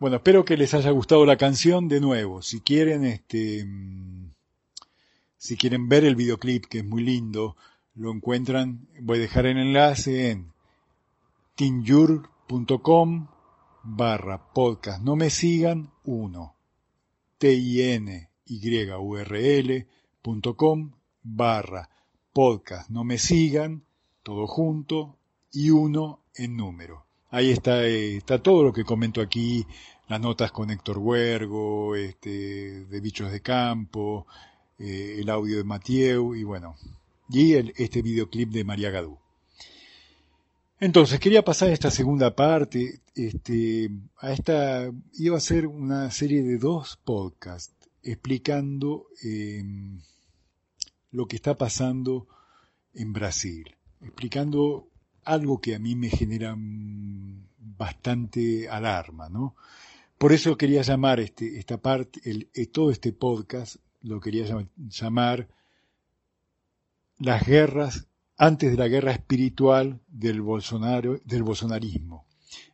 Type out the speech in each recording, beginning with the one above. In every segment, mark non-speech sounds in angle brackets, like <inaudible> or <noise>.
Bueno, espero que les haya gustado la canción de nuevo. Si quieren, este, si quieren ver el videoclip, que es muy lindo, lo encuentran, voy a dejar el enlace en tinjur.com barra podcast. No me sigan, uno. t i n y u barra podcast. No me sigan, todo junto, y uno en número. Ahí está, eh, está todo lo que comento aquí, las notas con Héctor Huergo, este, de Bichos de Campo, eh, el audio de Mathieu y bueno, y este videoclip de María Gadú. Entonces, quería pasar a esta segunda parte, este, a esta, iba a ser una serie de dos podcasts explicando em, lo que está pasando en Brasil, explicando algo que a mí me genera bastante alarma, ¿no? Por eso quería llamar este, esta parte, eh, todo este podcast, lo quería llamar, las guerras antes de la guerra espiritual del Bolsonaro, del bolsonarismo.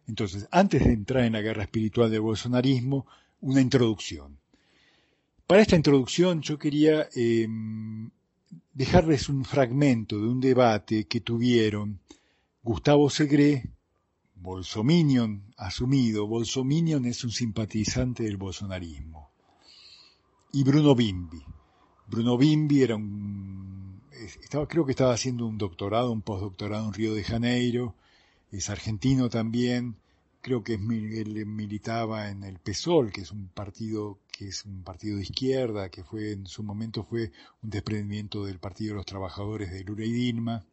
Entonces, antes de entrar en la guerra espiritual del bolsonarismo, una introducción. Para esta introducción yo quería em, dejarles un fragmento de un debate que tuvieron Gustavo Segre, Bolsominion asumido, Bolsominion es un simpatizante del bolsonarismo, y Bruno Bimbi. Bruno Bimbi era un, estaba, creo que estaba haciendo un doctorado, un postdoctorado en Río de Janeiro, es argentino también, creo que él militaba en el PSOL, que es un partido que es un partido de izquierda, que fue en su momento fue un desprendimiento del Partido de los Trabajadores de Lula y Dilma.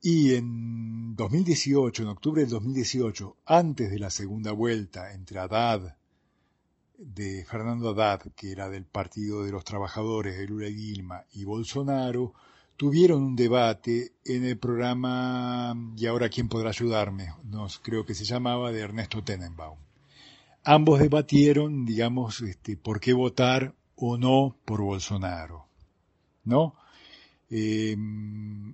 Y en 2018, en octubre del 2018, antes de la segunda vuelta entre Haddad, de Fernando Haddad, que era del Partido de los Trabajadores de Lula y Dilma, y Bolsonaro, tuvieron un debate en el programa Y ahora quién podrá ayudarme, nos creo que se llamaba, de Ernesto Tenenbaum. Ambos debatieron, digamos, este, por qué votar o no por Bolsonaro. ¿No? Eh,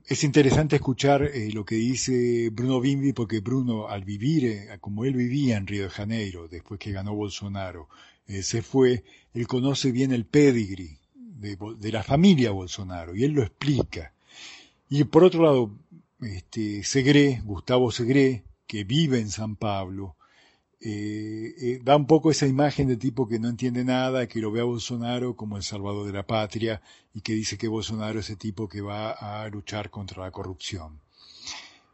es interesante escuchar eh, lo que dice Bruno Bimbi, porque Bruno, al vivir, eh, como él vivía en Río de Janeiro, después que ganó Bolsonaro, se fue, él conoce bien el pedigree de, la familia Bolsonaro, y él lo explica. Y por otro lado, este, Segre, Gustavo Segre, que vive en San Pablo, eh, eh, da un poco esa imagen de tipo que no entiende nada, que lo ve a Bolsonaro como el salvador de la patria y que dice que Bolsonaro es ese tipo que va a luchar contra la corrupción.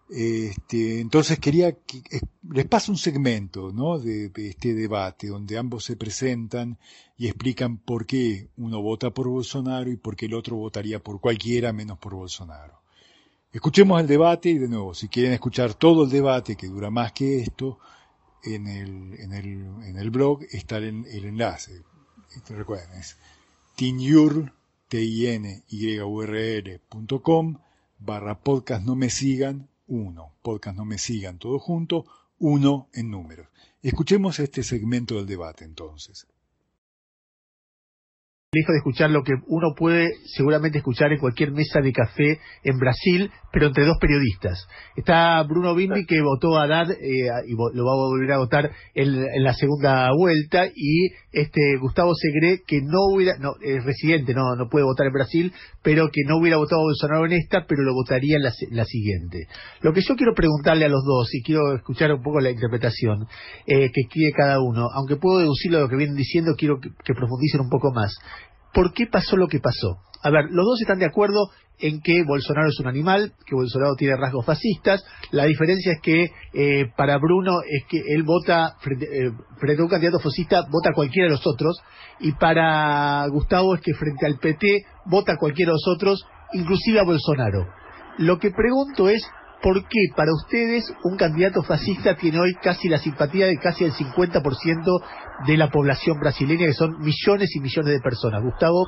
Este, entonces quería que les paso un segmento ¿no? de, de, este debate donde ambos se presentan y explican por qué uno vota por Bolsonaro y por qué el otro votaría por cualquiera menos por Bolsonaro. Escuchemos el debate y de nuevo, si quieren escuchar todo el debate que dura más que esto, en el, en el, en el blog está el, el enlace. Recuerden, es tinyur, y barra podcast no me sigan uno, podcast no me sigan todo junto, uno en números. Escuchemos este segmento del debate entonces lejos de escuchar lo que uno puede seguramente escuchar en cualquier mesa de café en Brasil, pero entre dos periodistas. Está Bruno Bimbi que votó a Haddad eh, y lo va a volver a votar en, la segunda vuelta y este Gustavo Segre que no hubiera, no, es residente, no, no puede votar en Brasil, pero que no hubiera votado a Bolsonaro en esta, pero lo votaría en la, siguiente. Lo que yo quiero preguntarle a los dos y quiero escuchar un poco la interpretación eh, que quiere cada uno, aunque puedo deducir lo que vienen diciendo, quiero que profundicen un poco más. ¿Por qué pasó lo que pasó? A ver, los dos están de acuerdo en que Bolsonaro es un animal, que Bolsonaro tiene rasgos fascistas. La diferencia es que eh, para Bruno es que él vota frente, eh, frente, a un candidato fascista, vota a cualquiera de los otros. Y para Gustavo es que frente al PT vota a cualquiera de los otros, inclusive a Bolsonaro. Lo que pregunto es, ¿por qué para ustedes un candidato fascista tiene hoy casi la simpatía de casi el 50% de la población brasileña, que son millones y millones de personas? Gustavo.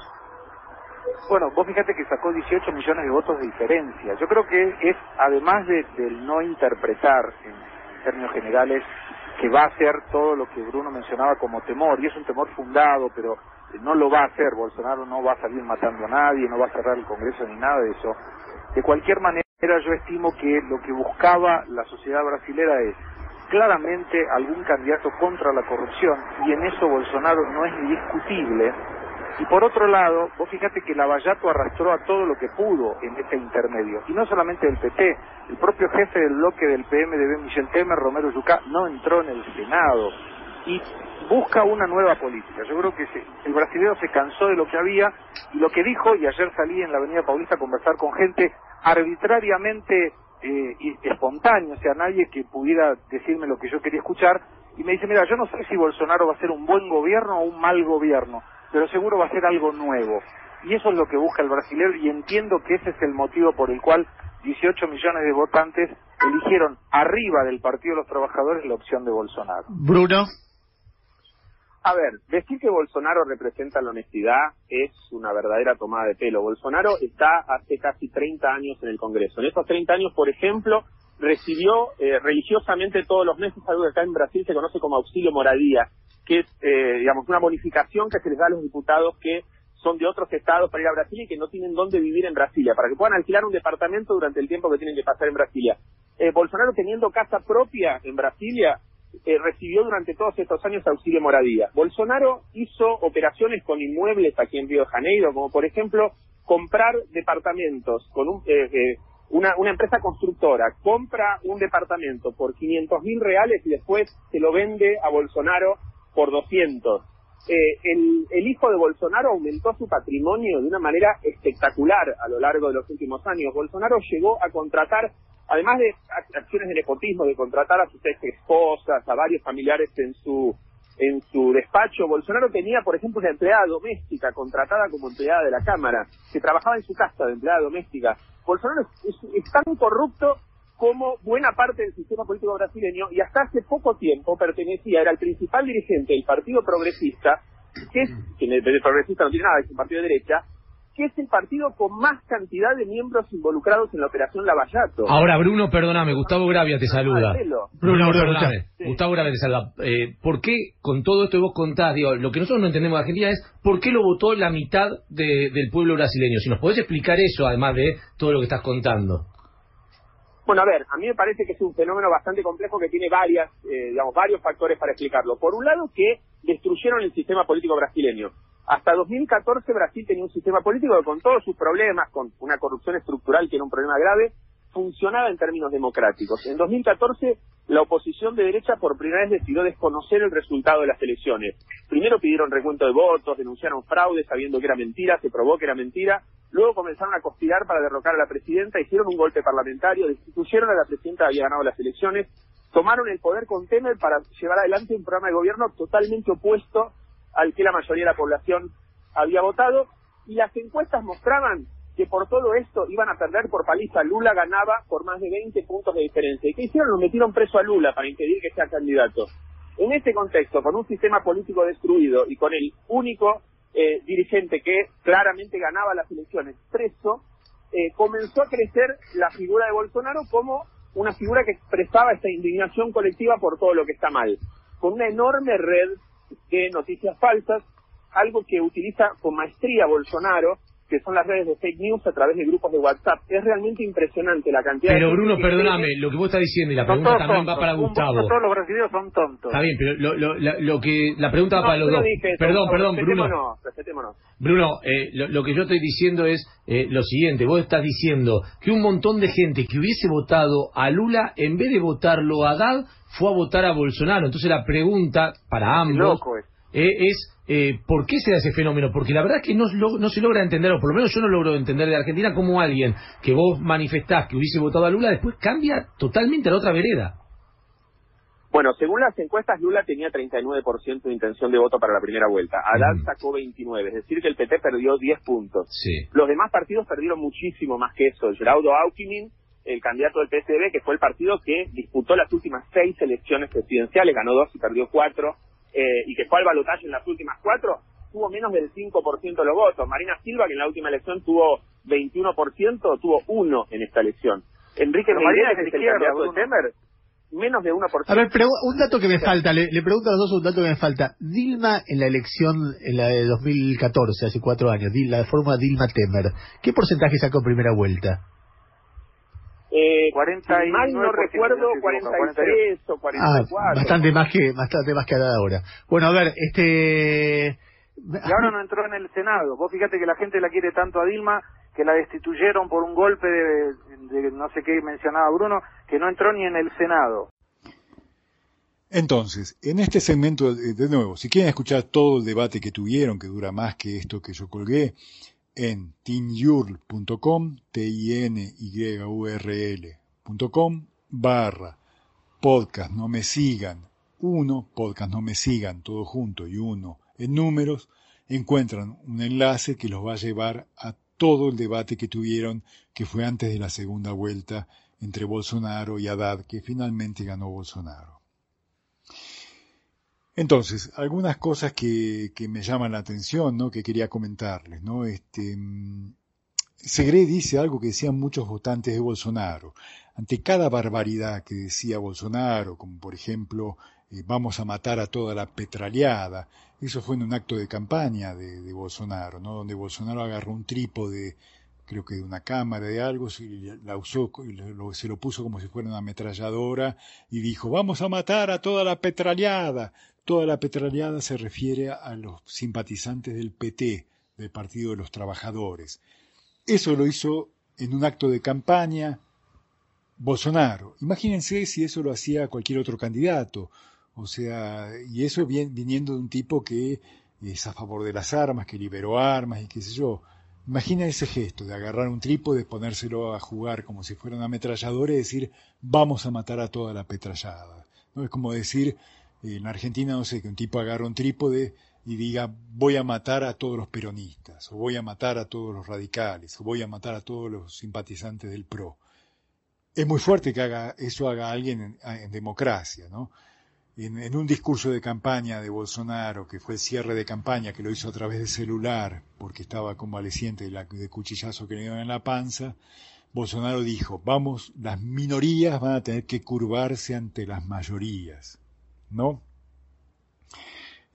Bueno, vos fíjate que sacó 18 millones de votos de diferencia. Yo creo que es, además de, del no interpretar en términos generales que va a hacer todo lo que Bruno mencionaba como temor, y es un temor fundado, pero no lo va a hacer. Bolsonaro no va a salir matando a nadie, no va a cerrar el Congreso ni nada de eso. De cualquier manera, yo estimo que lo que buscaba la sociedad brasilera es claramente algún candidato contra la corrupción y en eso Bolsonaro no es discutible. Y por otro lado, vos fíjate que Lavallato arrastró a todo lo que pudo en este intermedio. Y no solamente el PT, el propio jefe del bloque del PMDB, Michel Temer, Romero Yucá, no entró en el Senado. Y busca una nueva política. Yo creo que el brasileño se cansó de lo que había y lo que dijo, y ayer salí en la Avenida Paulista a conversar con gente arbitrariamente eh, espontánea, o sea, nadie que pudiera decirme lo que yo quería escuchar, y me dice, mira, yo no sé si Bolsonaro va a ser un buen gobierno o un mal gobierno, pero seguro va a ser algo nuevo. Y eso es lo que busca el brasileño y entiendo que ese es el motivo por el cual 18 millones de votantes eligieron arriba del Partido de los Trabajadores la opción de Bolsonaro. Bruno. A ver, decir que Bolsonaro representa la honestidad es una verdadera tomada de pelo. Bolsonaro está hace casi 30 años en el Congreso. En esos 30 años, por ejemplo, recibió eh, religiosamente todos los meses algo que acá en Brasil se conoce como auxilio moradía, que es, eh, digamos, una bonificación que se les da a los diputados que son de otros estados para ir a Brasil y que no tienen dónde vivir en Brasilia, para que puedan alquilar un departamento durante el tiempo que tienen que pasar en Brasilia. Eh, Bolsonaro teniendo casa propia en Brasilia, eh, recibió durante todos estos años auxilio moradía. Bolsonaro hizo operaciones con inmuebles aquí en Río de Janeiro, como por ejemplo comprar departamentos con un, eh, eh, una, una empresa constructora, compra un departamento por 500 mil reales y después se lo vende a Bolsonaro por 200. el, el hijo de Bolsonaro aumentó su patrimonio de una manera espectacular a lo largo de los últimos años. Bolsonaro llegó a contratar además de acciones de nepotismo, de contratar a sus ex esposas, a varios familiares en su en su despacho, Bolsonaro tenía, por ejemplo, una empleada doméstica contratada como empleada de la Cámara, que trabajaba en su casa de empleada doméstica. Bolsonaro es, tan corrupto como buena parte del sistema político brasileño y hasta hace poco tiempo pertenecía, era el principal dirigente del Partido Progresista, que es, que el progresista no tiene nada, es un partido de derecha, que es el partido con más cantidad de miembros involucrados en la operación Lavallato. Ahora, Bruno, perdóname, Gustavo Gravia te saluda. Bruno, perdóname, Gustavo Gravia te saluda. Eh, ¿Por qué, con todo esto que vos contás, digo, lo que nosotros no entendemos de Argentina es por qué lo votó la mitad del pueblo brasileño? Si nos podés explicar eso, además de todo lo que estás contando. Bueno, a ver, a mí me parece que es un fenómeno bastante complejo que tiene varias, eh, digamos, varios factores para explicarlo. Por un lado, que destruyeron el sistema político brasileño. Hasta 2014 Brasil tenía un sistema político que con todos sus problemas, con una corrupción estructural que era un problema grave, funcionaba en términos democráticos. En 2014 la oposición de derecha por primera vez decidió desconocer el resultado de las elecciones. Primero pidieron recuento de votos, denunciaron fraude sabiendo que era mentira, se probó que era mentira, luego comenzaron a conspirar para derrocar a la presidenta, hicieron un golpe parlamentario, destituyeron a la presidenta que había ganado las elecciones, tomaron el poder con Temer para llevar adelante un programa de gobierno totalmente opuesto al que la mayoría de la población había votado, y las encuestas mostraban que por todo esto iban a perder por paliza. Lula ganaba por más de 20 puntos de diferencia. ¿Y qué hicieron? Lo metieron preso a Lula para impedir que sea candidato. En este contexto, con un sistema político destruido y con el único eh, dirigente que claramente ganaba las elecciones preso, eh, comenzó a crecer la figura de Bolsonaro como una figura que expresaba esta indignación colectiva por todo lo que está mal, con una enorme red de noticias falsas, algo que utiliza con maestría Bolsonaro, que son las redes de fake news a través de grupos de WhatsApp. Es realmente impresionante la cantidad pero, Bruno, perdóname, lo que vos estás diciendo y la pregunta también va para Gustavo. Todos los brasileños son tontos. Está bien, pero lo, lo, lo que la pregunta va para los dos. perdón, perdón, Bruno. Bruno, eh, lo, que yo estoy diciendo es eh, lo siguiente. Vos estás diciendo que un montón de gente que hubiese votado a Lula, en vez de votarlo a Haddad, fue a votar a Bolsonaro. Entonces la pregunta para ambos eh, es eh, ¿por qué se da ese fenómeno? Porque la verdad es que no, no, se logra entender, o por lo menos yo no logro entender de Argentina, cómo alguien que vos manifestás que hubiese votado a Lula después cambia totalmente a la otra vereda. Bueno, según las encuestas, Lula tenía 39% de intención de voto para la primera vuelta. Haddad sacó 29, es decir, que el PP perdió 10 puntos. Los demás partidos perdieron muchísimo más que eso. Geraudo Aukinin, el candidato del PSDB, que fue el partido que disputó las últimas seis elecciones presidenciales, ganó dos y perdió cuatro eh, y que fue al balotaje en las últimas cuatro, tuvo menos del 5% de los votos. Marina Silva, que en la última elección tuvo 21%, tuvo uno en esta elección. Enrique Marina es el candidato de Temer, menos de 1%. A ver, un dato que me falta, le, pregunto a los dos un dato que me falta. Dilma en la elección, en la de 2014, hace cuatro años, la forma Dilma Temer, ¿qué porcentaje sacó en primera vuelta? Eh, 40 mal no recuerdo, 43 o 44. Ah, bastante más que, bastante más que ahora. Bueno, a ver, este... Y ahora no entró en el Senado. Vos fíjate que la gente la quiere tanto a Dilma que la destituyeron por un golpe de, no sé qué mencionaba Bruno, que no entró ni en el Senado. Entonces, en este segmento, de nuevo, si quieren escuchar todo el debate que tuvieron, que dura más que esto que yo colgué, en tinyurl.com, t i n y u r l.com, barra podcast no me sigan, uno, podcast no me sigan, todo junto y uno en números, encuentran un enlace que los va a llevar a todo el debate que tuvieron, que fue antes de la segunda vuelta entre Bolsonaro y Haddad, que finalmente ganó Bolsonaro. Entonces, algunas cosas que, que, me llaman la atención, ¿no? que quería comentarles. ¿no? Este, mm, Segre dice algo que decían muchos votantes de Bolsonaro. Ante cada barbaridad que decía Bolsonaro, como por ejemplo, eh, vamos a matar a toda la petraleada, eso fue en un acto de campaña de, Bolsonaro, ¿no? donde Bolsonaro agarró un trípode, creo que de una cámara de algo, la usó, se lo puso como si fuera una ametralladora y dijo, vamos a matar a toda la petraleada. Toda la petraleada se refiere a los simpatizantes del PT, del Partido de los Trabajadores. Eso lo hizo en un acto de campaña Bolsonaro. Imagínense si eso lo hacía cualquier otro candidato o sea, y eso viniendo de un tipo que es a favor de las armas, que liberó armas y qué sé yo. Imagina ese gesto de agarrar un trípode, ponérselo a jugar como si fuera una ametralladora y decir, vamos a matar a toda la petrallada. ¿No? Es como decir, en Argentina, no sé, que un tipo agarra un trípode y diga, voy a matar a todos los peronistas, o voy a matar a todos los radicales, o voy a matar a todos los simpatizantes del PRO. Es muy fuerte que haga, eso haga alguien en, democracia, ¿no? en, un discurso de campaña de Bolsonaro, que fue el cierre de campaña, que lo hizo a través de celular, porque estaba convaleciente de, de cuchillazo que le dieron en la panza, Bolsonaro dijo, vamos, las minorías van a tener que curvarse ante las mayorías, ¿no?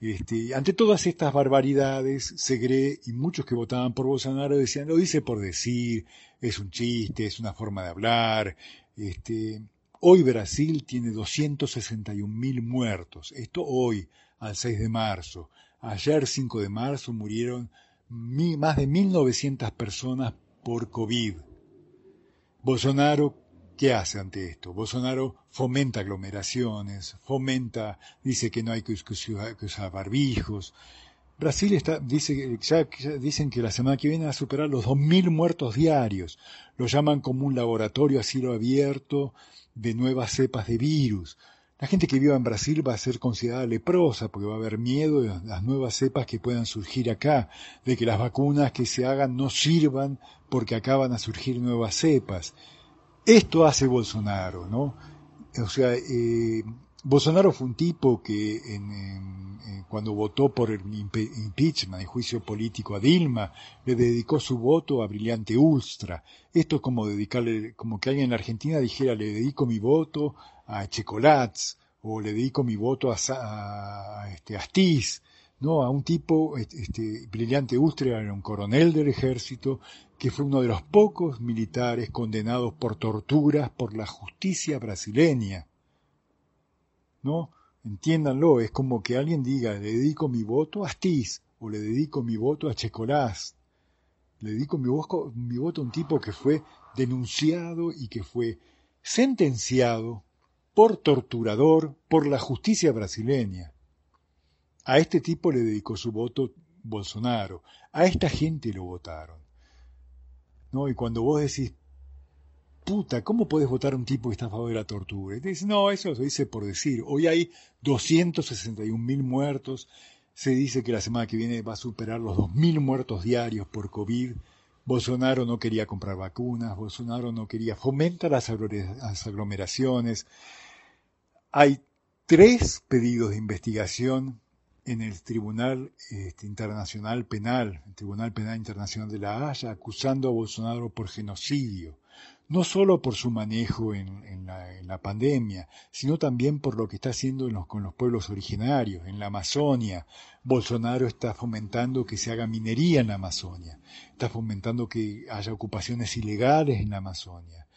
Este, ante todas estas barbaridades, Segre y muchos que votaban por Bolsonaro decían, lo dice por decir, es un chiste, es una forma de hablar, este, Hoy Brasil tiene 261.000 muertos. Esto hoy, al 6 de marzo. Ayer, 5 de marzo, murieron más de 1.900 personas por COVID. Bolsonaro, ¿qué hace ante esto? Bolsonaro fomenta aglomeraciones, fomenta, dice que no hay que usar barbijos, Brasil está, dice, ya, dicen que la semana que viene va a superar los 2.000 muertos diarios. Lo llaman como un laboratorio a cielo abierto de nuevas cepas de virus. La gente que viva en Brasil va a ser considerada leprosa porque va a haber miedo de las nuevas cepas que puedan surgir acá, de que las vacunas que se hagan no sirvan porque acaban a surgir nuevas cepas. Esto hace Bolsonaro, ¿no? O sea, eh, Bolsonaro fue un tipo que cuando votó por el impeachment, el juicio político a Dilma, le dedicó su voto a Brillante Ulstra. Esto es como dedicarle, como que alguien en la Argentina dijera, le dedico mi voto a Checolats, o le dedico mi voto a, a, este, Astiz, ¿no? A un tipo, este, Brillante Ulstra era un coronel del ejército, que fue uno de los pocos militares condenados por torturas por la justicia brasileña ¿no? Entiéndanlo, es como que alguien diga, le dedico mi voto a Astiz, o le dedico mi voto a Checolás, le dedico mi, mi voto a un tipo que fue denunciado y que fue sentenciado por torturador por la justicia brasileña. A este tipo le dedicó su voto Bolsonaro, a esta gente lo votaron. ¿No? Y cuando vos decís, puta, ¿cómo puedes votar a un tipo que está a favor de la tortura? Y te dice, no, eso se dice por decir. Hoy hay 261 mil muertos. Se dice que la semana que viene va a superar los 2.000 muertos diarios por COVID. Bolsonaro no quería comprar vacunas, Bolsonaro no quería fomentar las aglomeraciones. Hay tres pedidos de investigación en el Tribunal este, Internacional Penal, el Tribunal Penal Internacional de la Haya, acusando a Bolsonaro por genocidio no solo por su manejo en, la, pandemia, sino también por lo que está haciendo con los pueblos originarios, en la Amazonia. Bolsonaro está fomentando que se haga minería en la Amazonia, está fomentando que haya ocupaciones ilegales en la Amazonia.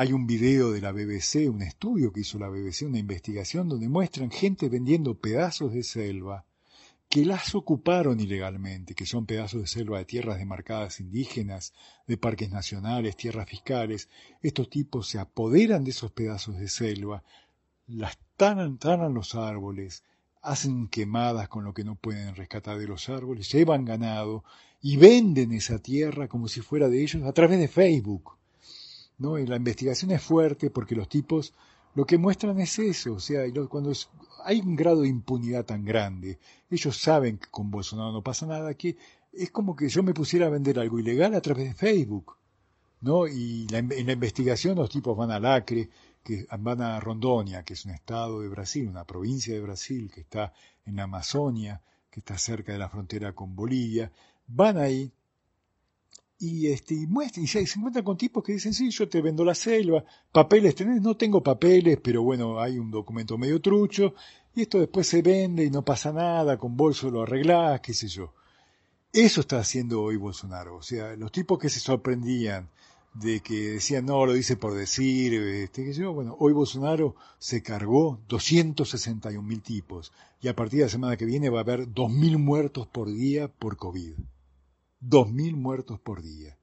Hay un video de la BBC, un estudio que hizo la BBC, una investigación donde muestran gente vendiendo pedazos de selva que las ocuparon ilegalmente, que son pedazos de selva de tierras demarcadas indígenas, de parques nacionales, tierras fiscales. Estos tipos se apoderan de esos pedazos de selva, las tanan, tanan los árboles, hacen quemadas con lo que no pueden rescatar de los árboles, llevan ganado y venden esa tierra como si fuera de ellos a través de Facebook. ¿No? la investigación es fuerte porque los tipos lo que muestran es eso, o sea, cuando hay un grado de impunidad tan grande, ellos saben que con Bolsonaro no pasa nada, que es como que yo me pusiera a vender algo ilegal a través de Facebook, ¿no? Y en la investigación los tipos van al Acre, que van a Rondonia, que es un estado de Brasil, una provincia de Brasil que está en la Amazonia, que está cerca de la frontera con Bolivia, van ahí y este y, muestra, y se, encuentran con tipos que dicen, sí, yo te vendo la selva, papeles tenés, no tengo papeles, pero bueno, hay un documento medio trucho, y esto después se vende y no pasa nada, con bolso lo arreglás, qué sé yo. Eso está haciendo hoy Bolsonaro, o sea, los tipos que se sorprendían de que decían, no, lo dice por decir, este, que yo, bueno, hoy Bolsonaro se cargó 261 mil tipos, y a partir de la semana que viene va a haber 2.000 muertos por día por COVID. 2.000 muertos por día.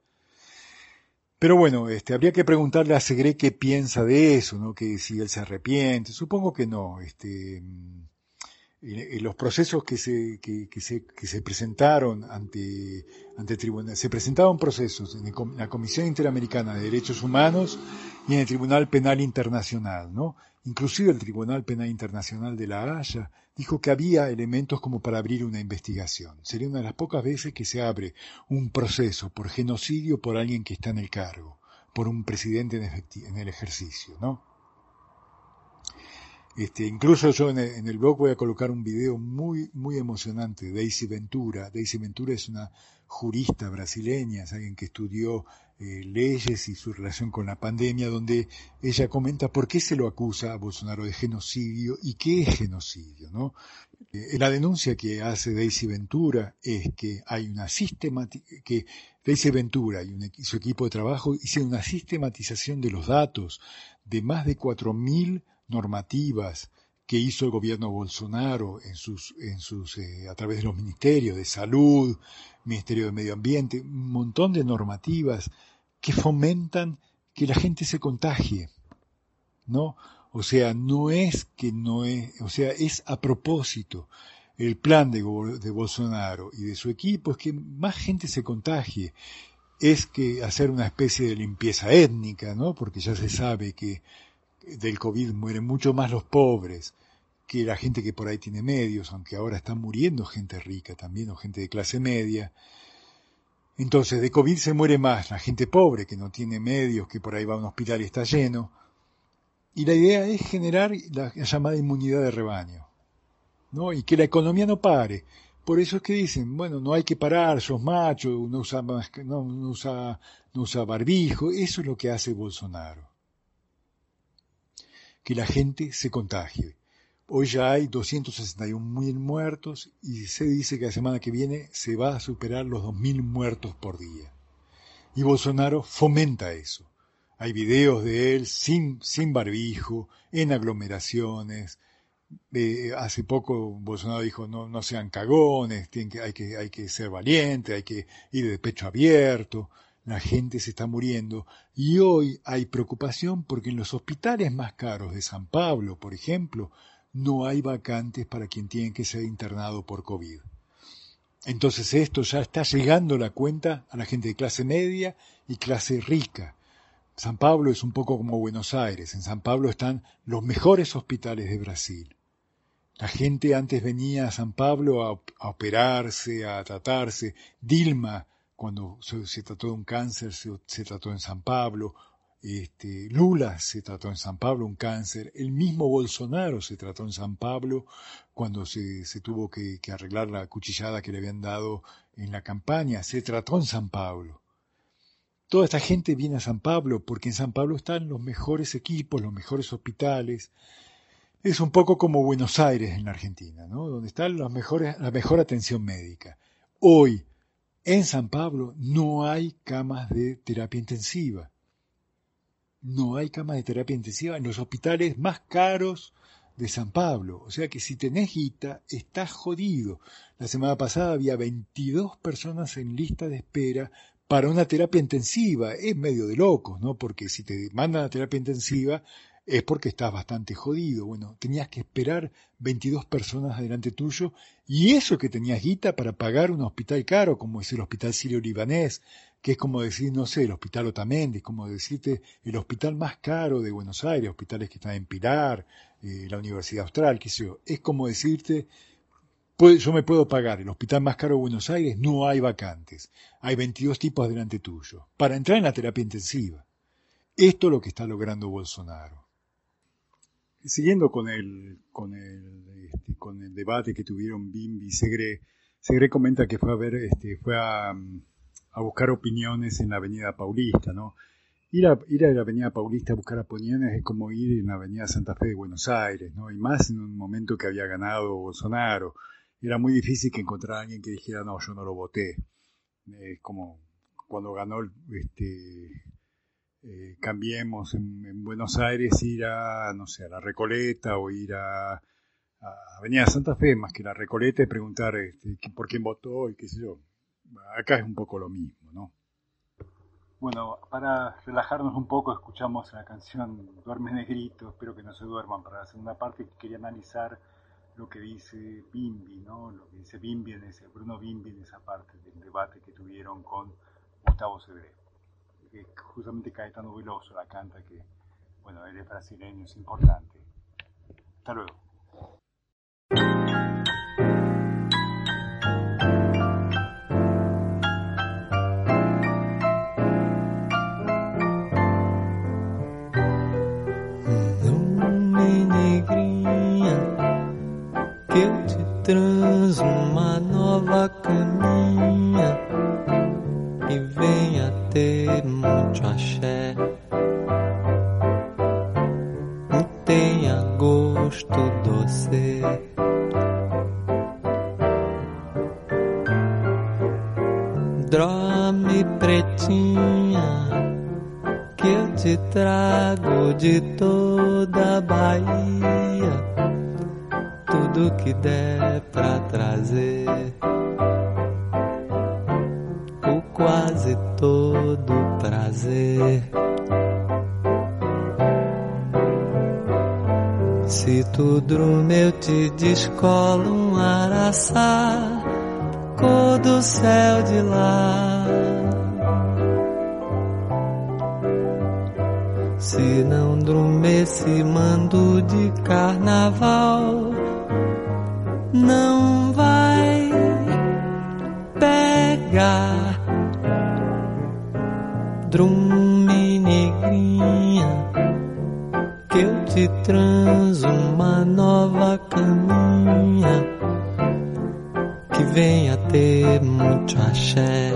Pero bueno, este, habría que preguntarle a Segre qué piensa de eso, ¿no? Que si él se arrepiente. Supongo que no. Este, en los procesos que se, que, se, que se presentaron ante, ante tribunal, se presentaron procesos en la Comisión Interamericana de Derechos Humanos y en el Tribunal Penal Internacional, ¿no? Inclusive el Tribunal Penal Internacional de La Haya dijo que había elementos como para abrir una investigación. Sería una de las pocas veces que se abre un proceso por genocidio por alguien que está en el cargo, por un presidente en, el ejercicio, ¿no? Este, incluso yo en el, blog voy a colocar un video muy, muy emocionante de Daisy Ventura. Daisy Ventura es una jurista brasileña, es alguien que estudió eh, leyes y su relación con la pandemia, donde ella comenta por qué se lo acusa a Bolsonaro de genocidio y qué es genocidio. ¿no? Eh, la denuncia que hace Daisy Ventura es que hay una sistemática, que Daisy Ventura y, su equipo de trabajo hicieron una sistematización de los datos de más de 4.000 normativas que hizo el gobierno Bolsonaro en sus, en sus, eh, a través de los ministerios de salud, Ministerio de Medio Ambiente, un montón de normativas que fomentan que la gente se contagie, ¿no? O sea, no es que no es, o sea, es a propósito. El plan de, de Bolsonaro y de su equipo es que más gente se contagie, es que hacer una especie de limpieza étnica, ¿no? Porque ya se sabe que del COVID mueren mucho más los pobres que la gente que por ahí tiene medios, aunque ahora está muriendo gente rica también o gente de clase media. Entonces, de COVID se muere más la gente pobre que no tiene medios, que por ahí va a un hospital y está lleno. Y la idea es generar la llamada inmunidad de rebaño, ¿no? Y que la economía no pare. Por eso es que dicen, bueno, no hay que parar, sos macho, no usa, no, no usa, no usa barbijo. Eso es lo que hace Bolsonaro que la gente se contagie. Hoy ya hay 261 mil muertos y se dice que la semana que viene se va a superar los 2.000 muertos por día. Y Bolsonaro fomenta eso. Hay videos de él sin, sin barbijo, en aglomeraciones. Hace poco Bolsonaro dijo no, no sean cagones, que, hay, que, hay que ser valiente, hay que ir de pecho abierto la gente se está muriendo y hoy hay preocupación porque en los hospitales más caros de San Pablo, por ejemplo, no hay vacantes para quien tiene que ser internado por COVID. Entonces esto ya está llegando la cuenta a la gente de clase media y clase rica. San Pablo es un poco como Buenos Aires. En San Pablo están los mejores hospitales de Brasil. La gente antes venía a San Pablo a, a operarse, a tratarse. Dilma cuando se, trató de un cáncer, se, trató en San Pablo, este, Lula se trató en San Pablo un cáncer, el mismo Bolsonaro se trató en San Pablo cuando se, tuvo que, arreglar la cuchillada que le habían dado en la campaña, se trató en San Pablo. Toda esta gente viene a San Pablo porque en San Pablo están los mejores equipos, los mejores hospitales. Es un poco como Buenos Aires en la Argentina, ¿no? donde está la mejor atención médica. Hoy, en San Pablo no hay camas de terapia intensiva. no hay camas de terapia intensiva en los hospitales más caros de San Pablo. O sea que si tenés guita, estás jodido. La semana pasada había 22 personas en lista de espera para una terapia intensiva. Es medio de locos, ¿no? Porque si te mandan a terapia intensiva es porque estás bastante jodido. Bueno, tenías que esperar 22 personas delante tuyo y eso que tenías guita para pagar un hospital caro, como es el Hospital Sirio Libanés, que es como decir, no sé, el Hospital Otamendi, es como decirte el hospital más caro de Buenos Aires, hospitales que están en Pilar, eh, la Universidad Austral, qué sé yo. Es como decirte, yo me puedo pagar el hospital más caro de Buenos Aires, no hay vacantes. Hay 22 tipos delante tuyo. Para entrar en la terapia intensiva. Esto es lo que está logrando Bolsonaro siguiendo con el, con el, este, con el debate que tuvieron Bimbi y Segre, Segre comenta que fue a ver, este, fue a, buscar opiniones en la Avenida Paulista, ¿no? Ir a, ir a la Avenida Paulista a buscar opiniones es como ir en la Avenida Santa Fe de Buenos Aires, ¿no? Y más en un momento que había ganado Bolsonaro. Era muy difícil que encontrara alguien que dijera, no, yo no lo voté. Es como cuando ganó este, eh, cambiemos en, Buenos Aires ir a, no sé, a la Recoleta o ir a, a Avenida Santa Fe más que la Recoleta y preguntar este, por quién votó y qué sé yo. Acá es un poco lo mismo, ¿no? Bueno, para relajarnos un poco escuchamos la canción Duerme Negrito, espero que no se duerman. Para la segunda parte quería analizar lo que dice Bimbi, ¿no? Lo que dice Bimbi en ese, Bruno Bimbi en esa parte del debate que tuvieron con Gustavo Segre que justamente Caetano Veloso la canta, que, bueno, él es brasileño, es importante. Hasta luego. uma nova caminha e venha ter muito axé. E tenha gosto doce. Dorme pretinha, que eu te trago de toda a Bahia. Tudo que der pra trazer. Se tu dorme, eu te descolo um araçá, cor do céu de lá. Se não dormesse, mando de carnaval, não vai pegar drume muito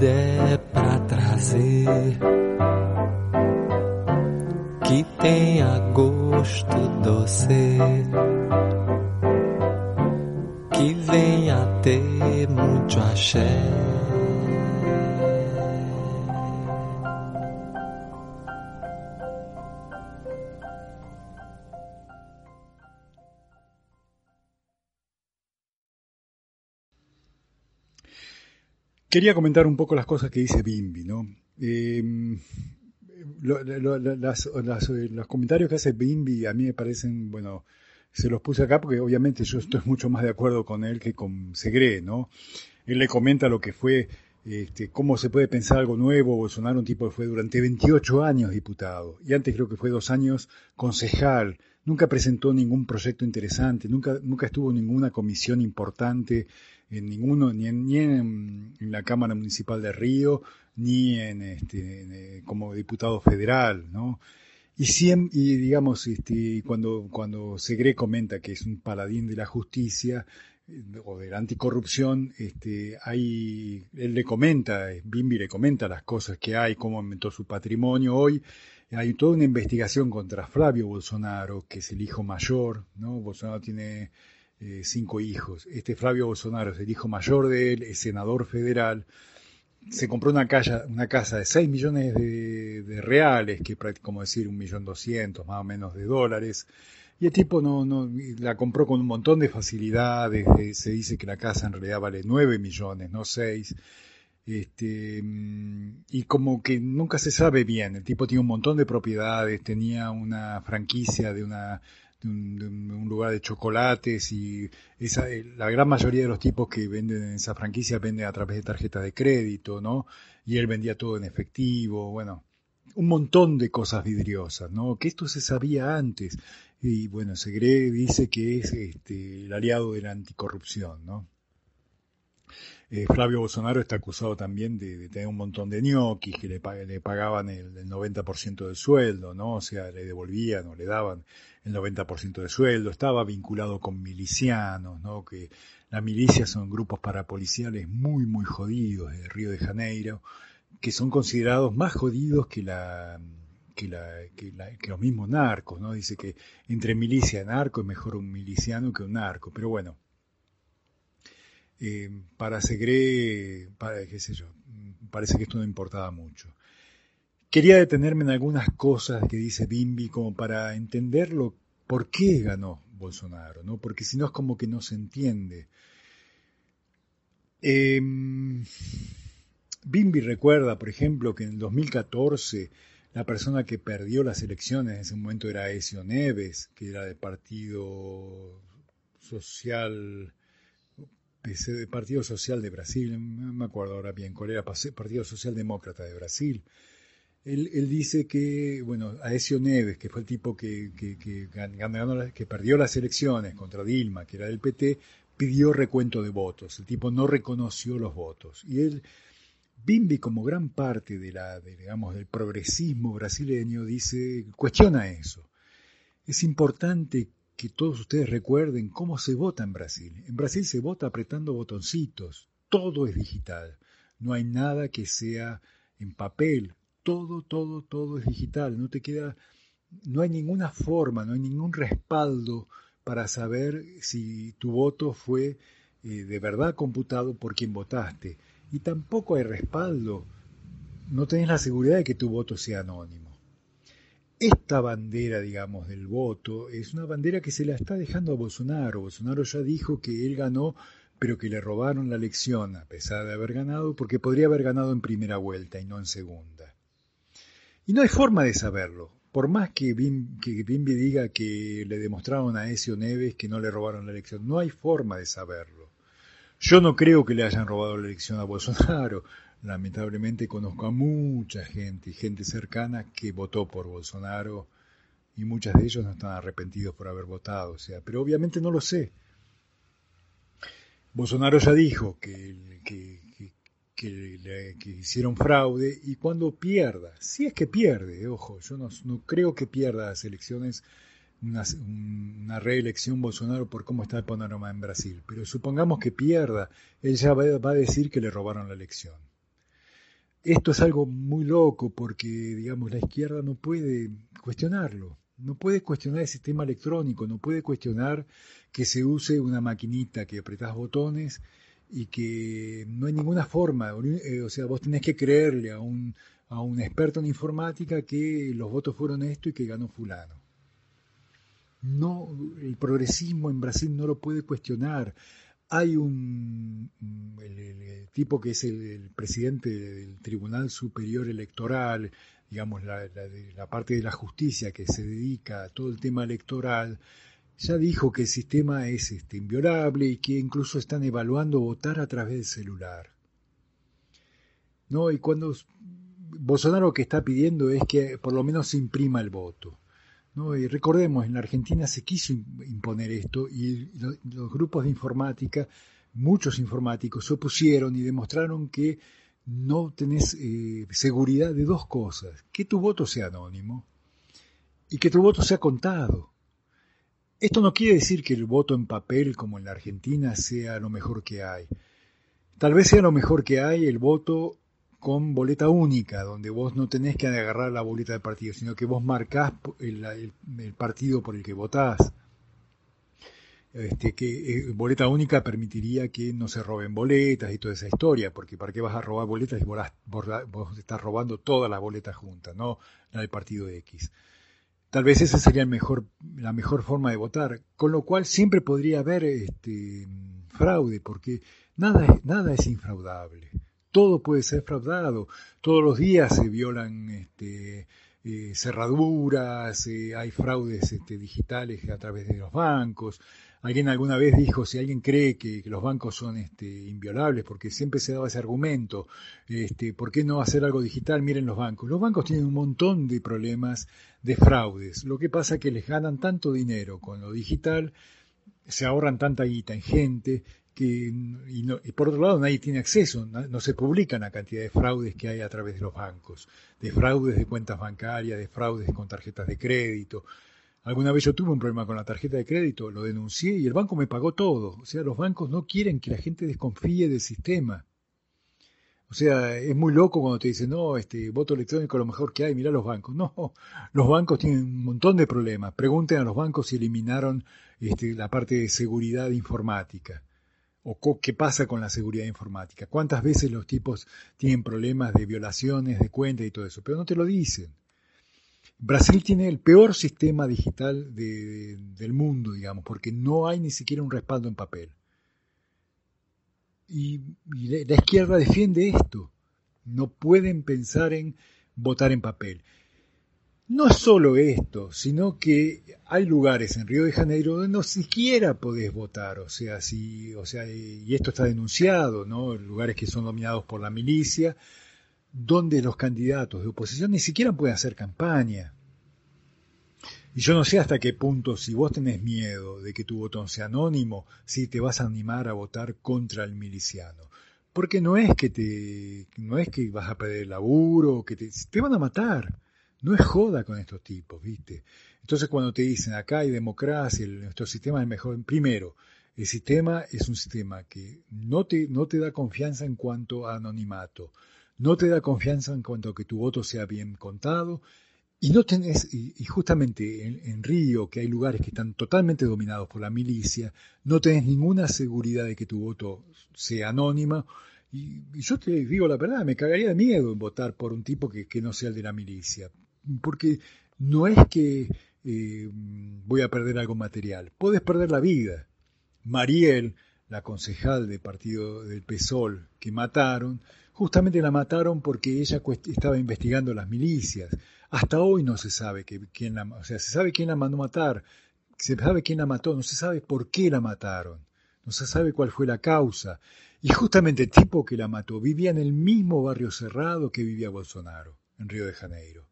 der pra trazer que tenha gosto doce. Que venha ter muito axé. Quería comentar un poco las cosas que dice Bimbi, ¿no? Em, los comentarios que hace Bimbi a mí me parecen, bueno, se los puse acá porque obviamente yo estoy mucho más de acuerdo con él que con Segre, ¿no? Él le comenta lo que fue, este, cómo se puede pensar algo nuevo, Bolsonaro un tipo que fue durante 28 años diputado y antes creo que fue dos años concejal, nunca presentó ningún proyecto interesante, nunca, nunca estuvo en ninguna comisión importante en ninguno, ni en, ni en, la Cámara Municipal de Río, ni en este, eh, como diputado federal, ¿no? Y, siempre, y digamos, este, cuando, cuando Segre comenta que es un paladín de la justicia eh, o de la anticorrupción, este, hay, él le comenta, Bimbi le comenta las cosas que hay, cómo aumentó su patrimonio hoy. Hay toda una investigación contra Flavio Bolsonaro, que es el hijo mayor, ¿no? Bolsonaro tiene eh, cinco hijos. Este Flavio Bolsonaro es el hijo mayor de él, es senador federal. Se compró una, casa, una casa de 6 millones de, reales, que como decir un millón doscientos más o menos de dólares. Y el tipo no, no, la compró con un montón de facilidades. Se dice que la casa en realidad vale 9 millones, no 6. Este, mm, y como que nunca se sabe bien. El tipo tiene un montón de propiedades, tenía una franquicia de una de un, lugar de chocolates y esa, eh, la gran mayoría de los tipos que venden en esa franquicia venden a través de tarjetas de crédito, ¿no? Y él vendía todo en efectivo, bueno, un montón de cosas vidriosas, ¿no? Que esto se sabía antes. Y bueno, Segre dice que es este, el aliado de la anticorrupción, ¿no? Eh, Flavio Bolsonaro está acusado también de, tener un montón de ñoquis que le, pagaban el, el 90% del sueldo, ¿no? O sea, le devolvían o le daban el 90% de sueldo, estaba vinculado con milicianos, ¿no? que la milicia son grupos parapoliciales muy, muy jodidos de Río de Janeiro, que son considerados más jodidos que la que, la, que, los mismos narcos, ¿no? Dice que entre milicia y narco es mejor un miliciano que un narco, pero bueno, eh, para Segre, para, qué sé yo, parece que esto no importaba mucho. Quería detenerme en algunas cosas que dice Bimbi como para entenderlo por qué ganó Bolsonaro, ¿no? Porque si no es como que no se entiende. Em, Bimbi recuerda, por ejemplo, que en el 2014 la persona que perdió las elecciones en ese momento era Ezio Neves, que era del Partido Social Partido Social de Brasil, me acuerdo ahora bien cuál era, Partido Social Demócrata de Brasil, él, dice que, bueno, Aesio Neves, que fue el tipo que, que perdió las elecciones contra Dilma, que era del PT, pidió recuento de votos. El tipo no reconoció los votos. Y él, Bimbi, como gran parte de la, digamos, del progresismo brasileño, dice, cuestiona eso. Es importante que todos ustedes recuerden cómo se vota en Brasil. En Brasil se vota apretando botoncitos. Todo es digital. No hay nada que sea en papel todo, todo, todo es digital, no te queda, no hay ninguna forma, no hay ningún respaldo para saber si tu voto fue eh, de verdad computado por quien votaste. Y tampoco hay respaldo, no tenés la seguridad de que tu voto sea anónimo. Esta bandera, digamos, del voto es una bandera que se la está dejando a Bolsonaro. Bolsonaro ya dijo que él ganó, pero que le robaron la elección a pesar de haber ganado, porque podría haber ganado en primera vuelta y no en segunda. Y no hay forma de saberlo. Por más que, Bimbi diga que le demostraron a Ezio Neves que no le robaron la elección, no hay forma de saberlo. Yo no creo que le hayan robado la elección a Bolsonaro. <laughs> Lamentablemente conozco a mucha gente gente cercana que votó por Bolsonaro y muchas de ellos no están arrepentidos por haber votado, o sea, pero obviamente no lo sé. Bolsonaro ya dijo que, que, hicieron fraude y cuando pierda, si es que pierde, ojo, yo no, creo que pierda las elecciones, una, una, reelección Bolsonaro por cómo está el panorama en Brasil, pero supongamos que pierda, él ya va a decir que le robaron la elección. Esto es algo muy loco porque, digamos, la izquierda no puede cuestionarlo, no puede cuestionar el sistema electrónico, no puede cuestionar que se use una maquinita que apretás botones y que no hay ninguna forma, eh, o sea, vos tenés que creerle a un, a un experto en informática que los votos fueron esto y que ganó fulano. No, el progresismo en Brasil no lo puede cuestionar hay un el, tipo que es el, presidente del Tribunal Superior Electoral, digamos la, la, parte de la justicia que se dedica a todo el tema electoral, ya dijo que el sistema es este, inviolable y que incluso están evaluando votar a través del celular. ¿No? Y cuando Bolsonaro lo que está pidiendo es que por lo menos se imprima el voto. Y recordemos, en la Argentina se quiso imponer esto y los grupos de informática, muchos informáticos, se opusieron y demostraron que no tenés eh, seguridad de dos cosas, que tu voto sea anónimo y que tu voto sea contado. Esto no quiere decir que el voto en papel, como en la Argentina, sea lo mejor que hay. Tal vez sea lo mejor que hay el voto con boleta única, donde vos no tenés que agarrar la boleta del partido, sino que vos marcás el, partido por el que votás. Este, que eh, boleta única permitiría que no se roben boletas y toda esa historia, porque ¿para qué vas a robar boletas y vos, estás robando todas las boletas juntas, no la del partido X? Tal vez esa sería la mejor forma de votar, con lo cual siempre podría haber este, fraude, porque nada, nada es infraudable todo puede ser fraudado. Todos los días se violan este, eh, cerraduras, eh, hay fraudes este, digitales a través de los bancos. Alguien alguna vez dijo, si alguien cree que, los bancos son este, inviolables, porque siempre se daba ese argumento, este, ¿por qué no hacer algo digital? Miren los bancos. Los bancos tienen un montón de problemas de fraudes. Lo que pasa es que les ganan tanto dinero con lo digital, se ahorran tanta guita en gente, y, por otro lado nadie tiene acceso, no, se publican la cantidad de fraudes que hay a través de los bancos, de fraudes de cuentas bancarias, de fraudes con tarjetas de crédito. Alguna vez yo tuve un problema con la tarjeta de crédito, lo denuncié y el banco me pagó todo. O sea, los bancos no quieren que la gente desconfíe del sistema. O sea, es muy loco cuando te dicen, no, este voto electrónico es lo mejor que hay, mira los bancos. No, los bancos tienen un montón de problemas. Pregunten a los bancos si eliminaron este, la parte de seguridad informática o qué pasa con la seguridad informática. ¿Cuántas veces los tipos tienen problemas de violaciones de cuentas y todo eso? Pero no te lo dicen. Brasil tiene el peor sistema digital del mundo, digamos, porque no hay ni siquiera un respaldo en papel. Y la izquierda defiende esto. No pueden pensar en votar en papel. No es solo esto, sino que hay lugares en Río de Janeiro donde no siquiera podés votar, o sea, si, o sea, y esto está denunciado, ¿no? Lugares que son dominados por la milicia, donde los candidatos de oposición ni siquiera pueden hacer campaña. Y yo no sé hasta qué punto, si vos tenés miedo de que tu botón sea anónimo, si te vas a animar a votar contra el miliciano. Porque no es que te, no es que vas a perder el laburo, que te, te van a matar. No es joda con estos tipos, ¿viste? Entonces cuando te dicen acá hay democracia, nuestro sistema es mejor, primero, el sistema es un sistema que no te, no te da confianza en cuanto a anonimato, no te da confianza en cuanto a que tu voto sea bien contado, y no tenés, y, justamente en, Río, que hay lugares que están totalmente dominados por la milicia, no tenés ninguna seguridad de que tu voto sea anónima. Y, yo te digo la verdad, me cagaría de miedo en votar por un tipo que, que no sea el de la milicia porque no es que eh, voy a perder algo material, puedes perder la vida. Mariel, la concejal del partido del PSOL que mataron, justamente la mataron porque ella estaba investigando las milicias. Hasta hoy no se sabe quién la, o sea, se sabe quién la mandó matar, se sabe quién la mató, no se sabe por qué la mataron, no se sabe cuál fue la causa. Y justamente el tipo que la mató vivía en el mismo barrio cerrado que vivía Bolsonaro, en Río de Janeiro.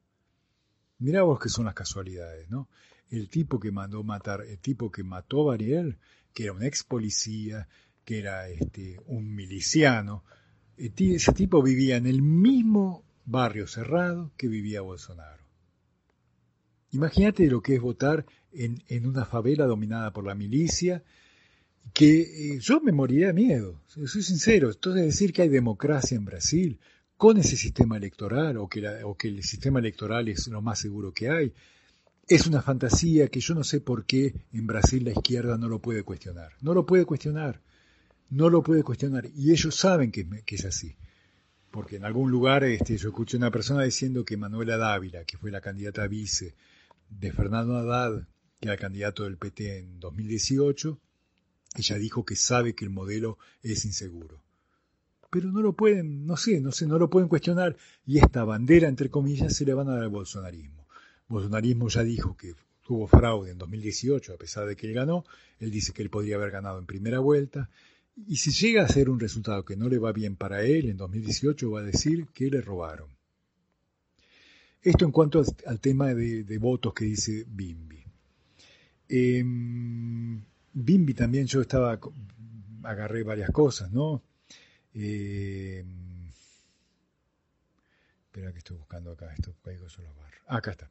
Mirá vos que son las casualidades, ¿no? El tipo que mandó matar, el tipo que mató a Bariel, que era un ex policía, que era este, un miliciano. Eh, ese tipo vivía en el mismo barrio cerrado que vivía Bolsonaro. Imagínate lo que es votar en, en una favela dominada por la milicia, que eh, yo me moriría de miedo, soy sincero. Entonces decir que hay democracia en Brasil con ese sistema electoral o que, o que el sistema electoral es lo más seguro que hay, es una fantasía que yo no sé por qué en Brasil la izquierda no lo puede cuestionar. No lo puede cuestionar, no lo puede cuestionar. Y ellos saben que, que es así. Porque en algún lugar este, yo escuché una persona diciendo que Manuela Dávila, que fue la candidata vice de Fernando Haddad, que era candidato del PT en 2018, ella dijo que sabe que el modelo es inseguro. Pero no lo pueden, no sé, no sé, no lo pueden cuestionar y esta bandera, entre comillas, se le van a dar al bolsonarismo. Bolsonarismo ya dijo que tuvo fraude en 2018, a pesar de que él ganó, él dice que él podría haber ganado en primera vuelta, y si llega a ser un resultado que no le va bien para él en 2018, va a decir que le robaron. Esto en cuanto al tema de, votos que dice Bimbi. Em, Bimbi también yo estaba, agarré varias cosas, ¿no? Eh, espera que estoy buscando acá, esto solo acá está.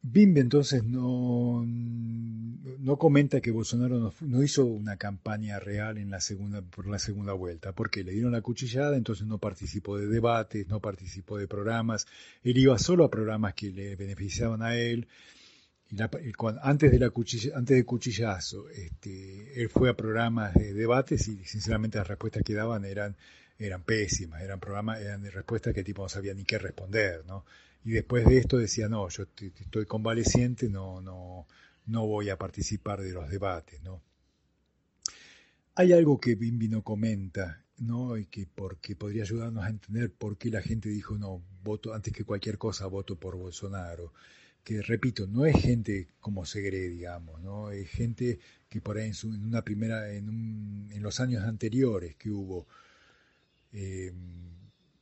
Bimbi entonces no, no comenta que Bolsonaro no, hizo una campaña real en la segunda, por la segunda vuelta, porque le dieron la cuchillada, entonces no participó de debates, no participó de programas, él iba solo a programas que le beneficiaban a él, antes, de la antes del cuchillazo, este, él fue a programas de debates y sinceramente las respuestas que daban eran, eran pésimas, eran programas, eran respuestas que tipo no sabía ni qué responder, ¿no? Y después de esto decía, no, yo estoy convaleciente, no, no, no voy a participar de los debates, ¿no? Hay algo que Bimbi no comenta, ¿no? Y que porque podría ayudarnos a entender por qué la gente dijo, no, voto, antes que cualquier cosa, voto por Bolsonaro que repito, no es gente como Segre, digamos, ¿no? Es gente que por ahí en, una primera, en, los años anteriores que hubo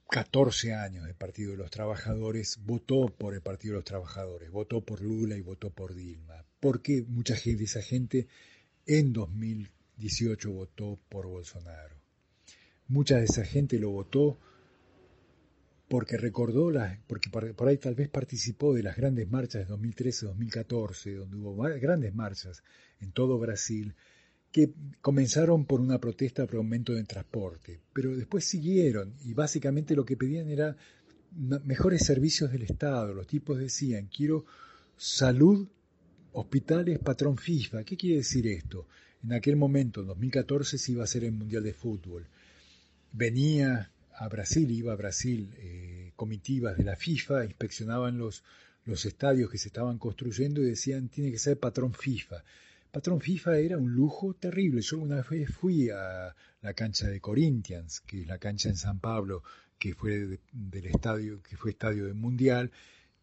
14 eh, años del Partido de los Trabajadores, votó por el Partido de los Trabajadores, votó por Lula y votó por Dilma. Porque mucha gente, esa gente en 2018 votó por Bolsonaro. Mucha de esa gente lo votó porque recordó, las, porque por, ahí tal vez participó de las grandes marchas de 2013-2014, donde hubo grandes marchas en todo Brasil, que comenzaron por una protesta por aumento del transporte, pero después siguieron y básicamente lo que pedían era mejores servicios del Estado. Los tipos decían, quiero salud, hospitales, patrón FIFA. ¿Qué quiere decir esto? En aquel momento, en 2014, se iba a hacer el Mundial de Fútbol. Venía a Brasil, iba a Brasil eh, comitivas de la FIFA, inspeccionaban los, los estadios que se estaban construyendo y decían, tiene que ser patrón FIFA. Patrón FIFA era un lujo terrible. Yo una vez fui a la cancha de Corinthians, que es la cancha en San Pablo, que fue del estadio, que fue estadio del Mundial.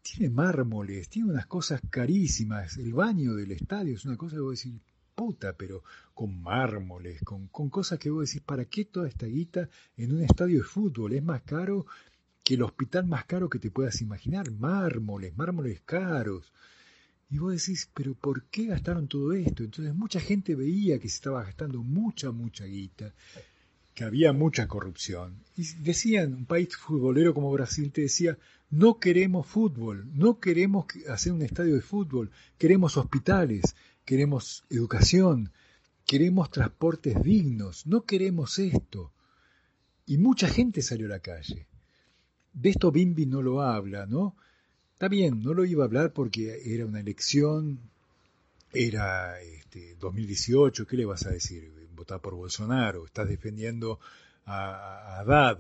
Tiene mármoles, tiene unas cosas carísimas. El baño del estadio es una cosa que voy a decir, puta, pero con mármoles, con, con cosas que vos decís, ¿para qué toda esta guita en un estadio de fútbol? Es más caro que el hospital más caro que te puedas imaginar, mármoles, mármoles caros. Y vos decís, pero ¿por qué gastaron todo esto? Entonces mucha gente veía que se estaba gastando mucha, mucha guita, que había mucha corrupción. Y decían, un país futbolero como Brasil te decía, no queremos fútbol, no queremos hacer un estadio de fútbol, queremos hospitales, queremos educación, queremos transportes dignos, no queremos esto. Y mucha gente salió a la calle. De esto Bimbi no lo habla, ¿no? Está bien, no lo iba a hablar porque era una elección, era este, 2018, ¿qué le vas a decir? Votar por Bolsonaro, estás defendiendo a, a Haddad.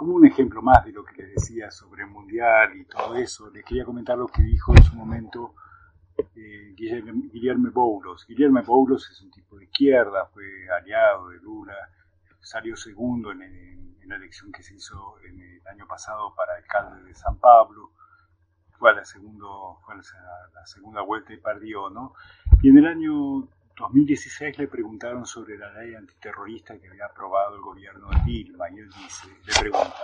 Como un ejemplo más de lo que les decía sobre el Mundial y todo eso, les quería comentar lo que dijo en su momento eh, Guillermo Boulos. Guillermo Boulos es un tipo de izquierda, fue aliado de Lula, salió segundo en, la elección que se hizo en el año pasado para alcalde de San Pablo, fue a la, segundo, fue la, segunda vuelta y perdió, ¿no? Y en el año 2016 le preguntaron sobre la ley antiterrorista que había aprobado el gobierno de Dilma y él dice, le pregunta,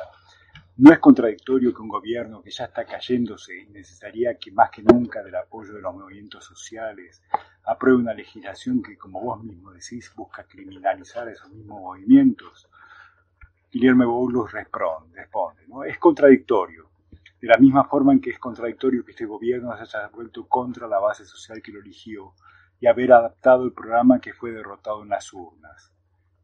No es contradictorio que un gobierno que ya está cayéndose y necesitaría que más que nunca del apoyo de los movimientos sociales apruebe una legislación que, como vos mismo decís, busca criminalizar esos mismos movimientos. Guillermo Boulos responde, ¿no? es contradictorio, de la misma forma en que es contradictorio que este gobierno se haya vuelto contra la base social que lo eligió y haber adaptado el programa que fue derrotado en las urnas.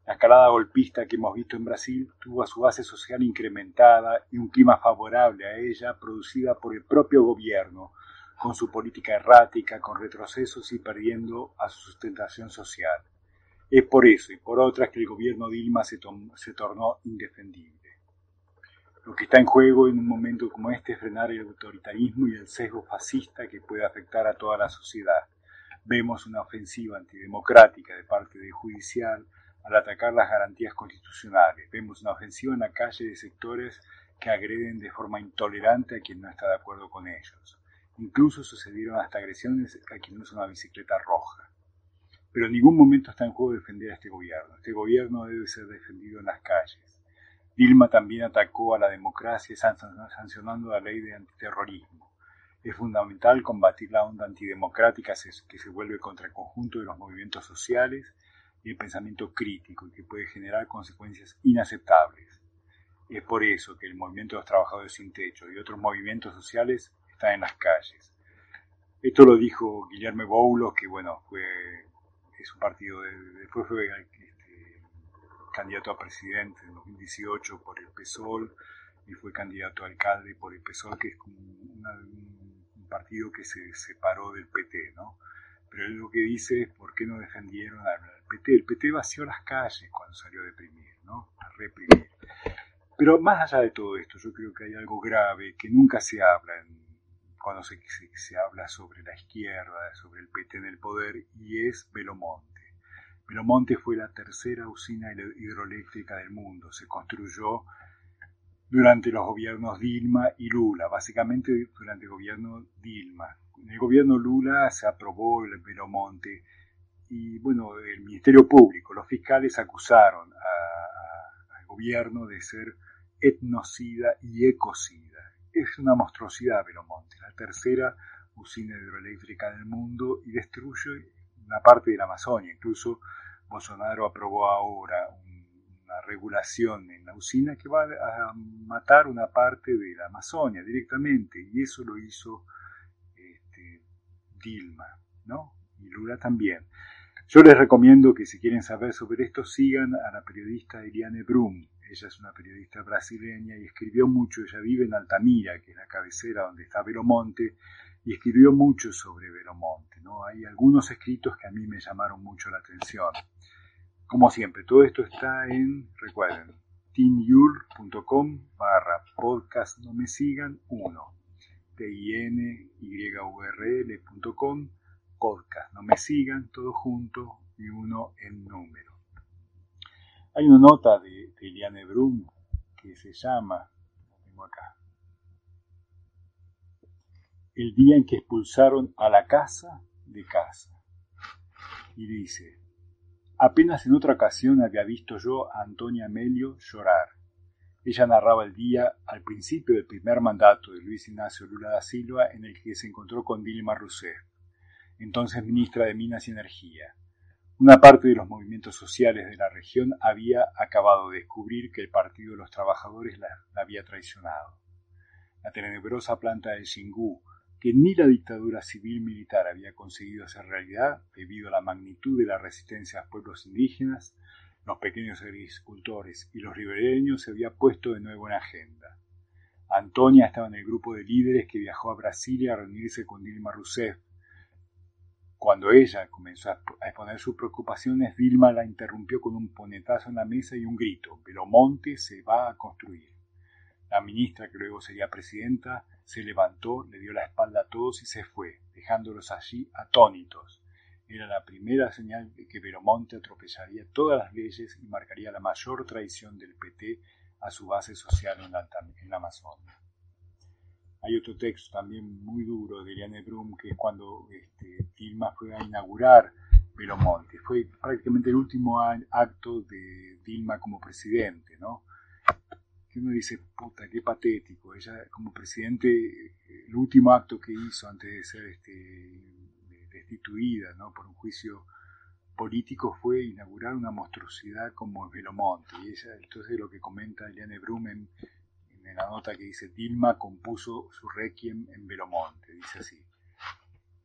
La escalada golpista que hemos visto en Brasil tuvo a su base social incrementada y un clima favorable a ella producida por el propio gobierno, con su política errática, con retrocesos y perdiendo a su sustentación social. Es por eso y por otras que el gobierno Dilma se, se tornó indefendible. Lo que está en juego en un momento como este es frenar el autoritarismo y el sesgo fascista que puede afectar a toda la sociedad. Vemos una ofensiva antidemocrática de parte del judicial, al atacar las garantías constitucionales. Vemos una ofensiva en la calle de sectores que agreden de forma intolerante a quien no está de acuerdo con ellos. Incluso sucedieron hasta agresiones a quien usa una bicicleta roja. Pero en ningún momento está en juego defender a este gobierno. Este gobierno debe ser defendido en las calles. Dilma también atacó a la democracia sancionando la ley de antiterrorismo. Es fundamental combatir la onda antidemocrática que se vuelve contra el conjunto de los movimientos sociales y el pensamiento crítico y que puede generar consecuencias inaceptables. Es por eso que el movimiento de los trabajadores sin techo y otros movimientos sociales están en las calles. Esto lo dijo Guillermo Boulos, que bueno, fue es un partido de, después fue este, candidato a presidente en 2018 por el PSOL y fue candidato a alcalde por el PSOL, que es un partido que se separó del PT, ¿no? Pero él lo que dice es por qué no defendieron al PT. El PT vació las calles cuando salió a deprimir, ¿no? A reprimir. Pero más allá de todo esto, yo creo que hay algo grave que nunca se habla cuando se, se, habla sobre la izquierda, sobre el PT en el poder, y es Belomonte. Belomonte fue la tercera usina hidroeléctrica del mundo. Se construyó durante los gobiernos Dilma y Lula, básicamente durante el gobierno Dilma. En el gobierno Lula se aprobó el Belomonte y bueno, el Ministerio Público, los fiscales acusaron al gobierno de ser etnocida y ecocida. Es una monstruosidad Belomonte, la tercera usina hidroeléctrica del mundo y destruye una parte de la Amazonia. Incluso Bolsonaro aprobó ahora una regulación en la usina que va a matar una parte de la Amazonia directamente y eso lo hizo este, Dilma, ¿no? Y Lula también. Yo les recomiendo que si quieren saber sobre esto sigan a la periodista Eliane Brum. Ella es una periodista brasileña y escribió mucho, ella vive en Altamira, que es la cabecera donde está Velomonte, y escribió mucho sobre Velomonte. ¿no? Hay algunos escritos que a mí me llamaron mucho la atención. Como siempre, todo esto está en, recuerden, tinyur.com barra podcast no me sigan 1 t i n y v podcast. No me sigan, todo junto y uno en número. Hay una nota de, de Eliane Brum que se llama, tengo acá, el día en que expulsaron a la casa de casa. Y dice, apenas en otra ocasión había visto yo a Antonia Melio llorar. Ella narraba el día al principio del primer mandato de Luis Ignacio Lula da Silva en el que se encontró con Dilma Rousseff entonces ministra de Minas y Energía. Una parte de los movimientos sociales de la región había acabado de descubrir que el Partido de los Trabajadores la, había traicionado. La tenebrosa planta de Xingu, que ni la dictadura civil-militar había conseguido hacer realidad debido a la magnitud de la resistencia a pueblos indígenas, los pequeños agricultores y los ribereños se había puesto de nuevo en agenda. Antonia estaba en el grupo de líderes que viajó a Brasilia a reunirse con Dilma Rousseff cuando ella comenzó a exponer sus preocupaciones, Vilma la interrumpió con un ponetazo en la mesa y un grito, Monte se va a construir. La ministra, que luego sería presidenta, se levantó, le dio la espalda a todos y se fue, dejándolos allí atónitos. Era la primera señal de que Velomonte atropellaría todas las leyes y marcaría la mayor traición del PT a su base social en la, Amazonia. Hay otro texto también muy duro de Eliane Brum, que es cuando este, Dilma fue a inaugurar Belomonte. Fue prácticamente el último acto de Dilma como presidente, ¿no? Que uno dice, puta, qué patético. Ella, como presidente, el último acto que hizo antes de ser este, destituida ¿no? por un juicio político fue inaugurar una monstruosidad como el Velomonte. Y ella, entonces lo que comenta Eliane Brumen en la nota que dice, Dilma compuso su requiem en Velomonte, dice así.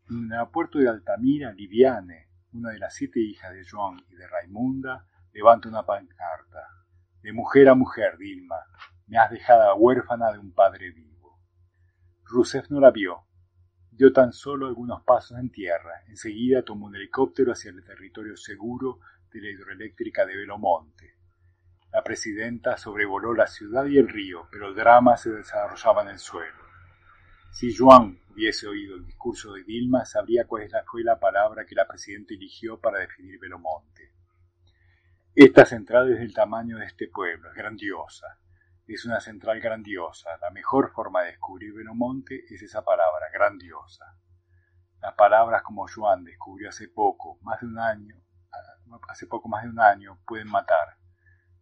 En el aeropuerto de Altamira, Liviane, una de las siete hijas de Joan y de Raimunda, levanta una pancarta. De mujer a mujer, Dilma, me has dejado huérfana de un padre vivo. Rousseff no la vio. Dio tan solo algunos pasos en tierra. Enseguida tomó un helicóptero hacia el territorio seguro de la hidroeléctrica de Velomonte. La presidenta sobrevoló la ciudad y el río, pero el drama se desarrollaba en el suelo. Si Juan hubiese oído el discurso de Dilma, sabría cuál fue la palabra que la presidenta eligió para definir Velomonte. Esta central es del tamaño de este pueblo, es grandiosa. Es una central grandiosa. La mejor forma de descubrir Velomonte es esa palabra, grandiosa. Las palabras como Juan descubrió hace poco, más de un año, hace poco más de un año, pueden matar.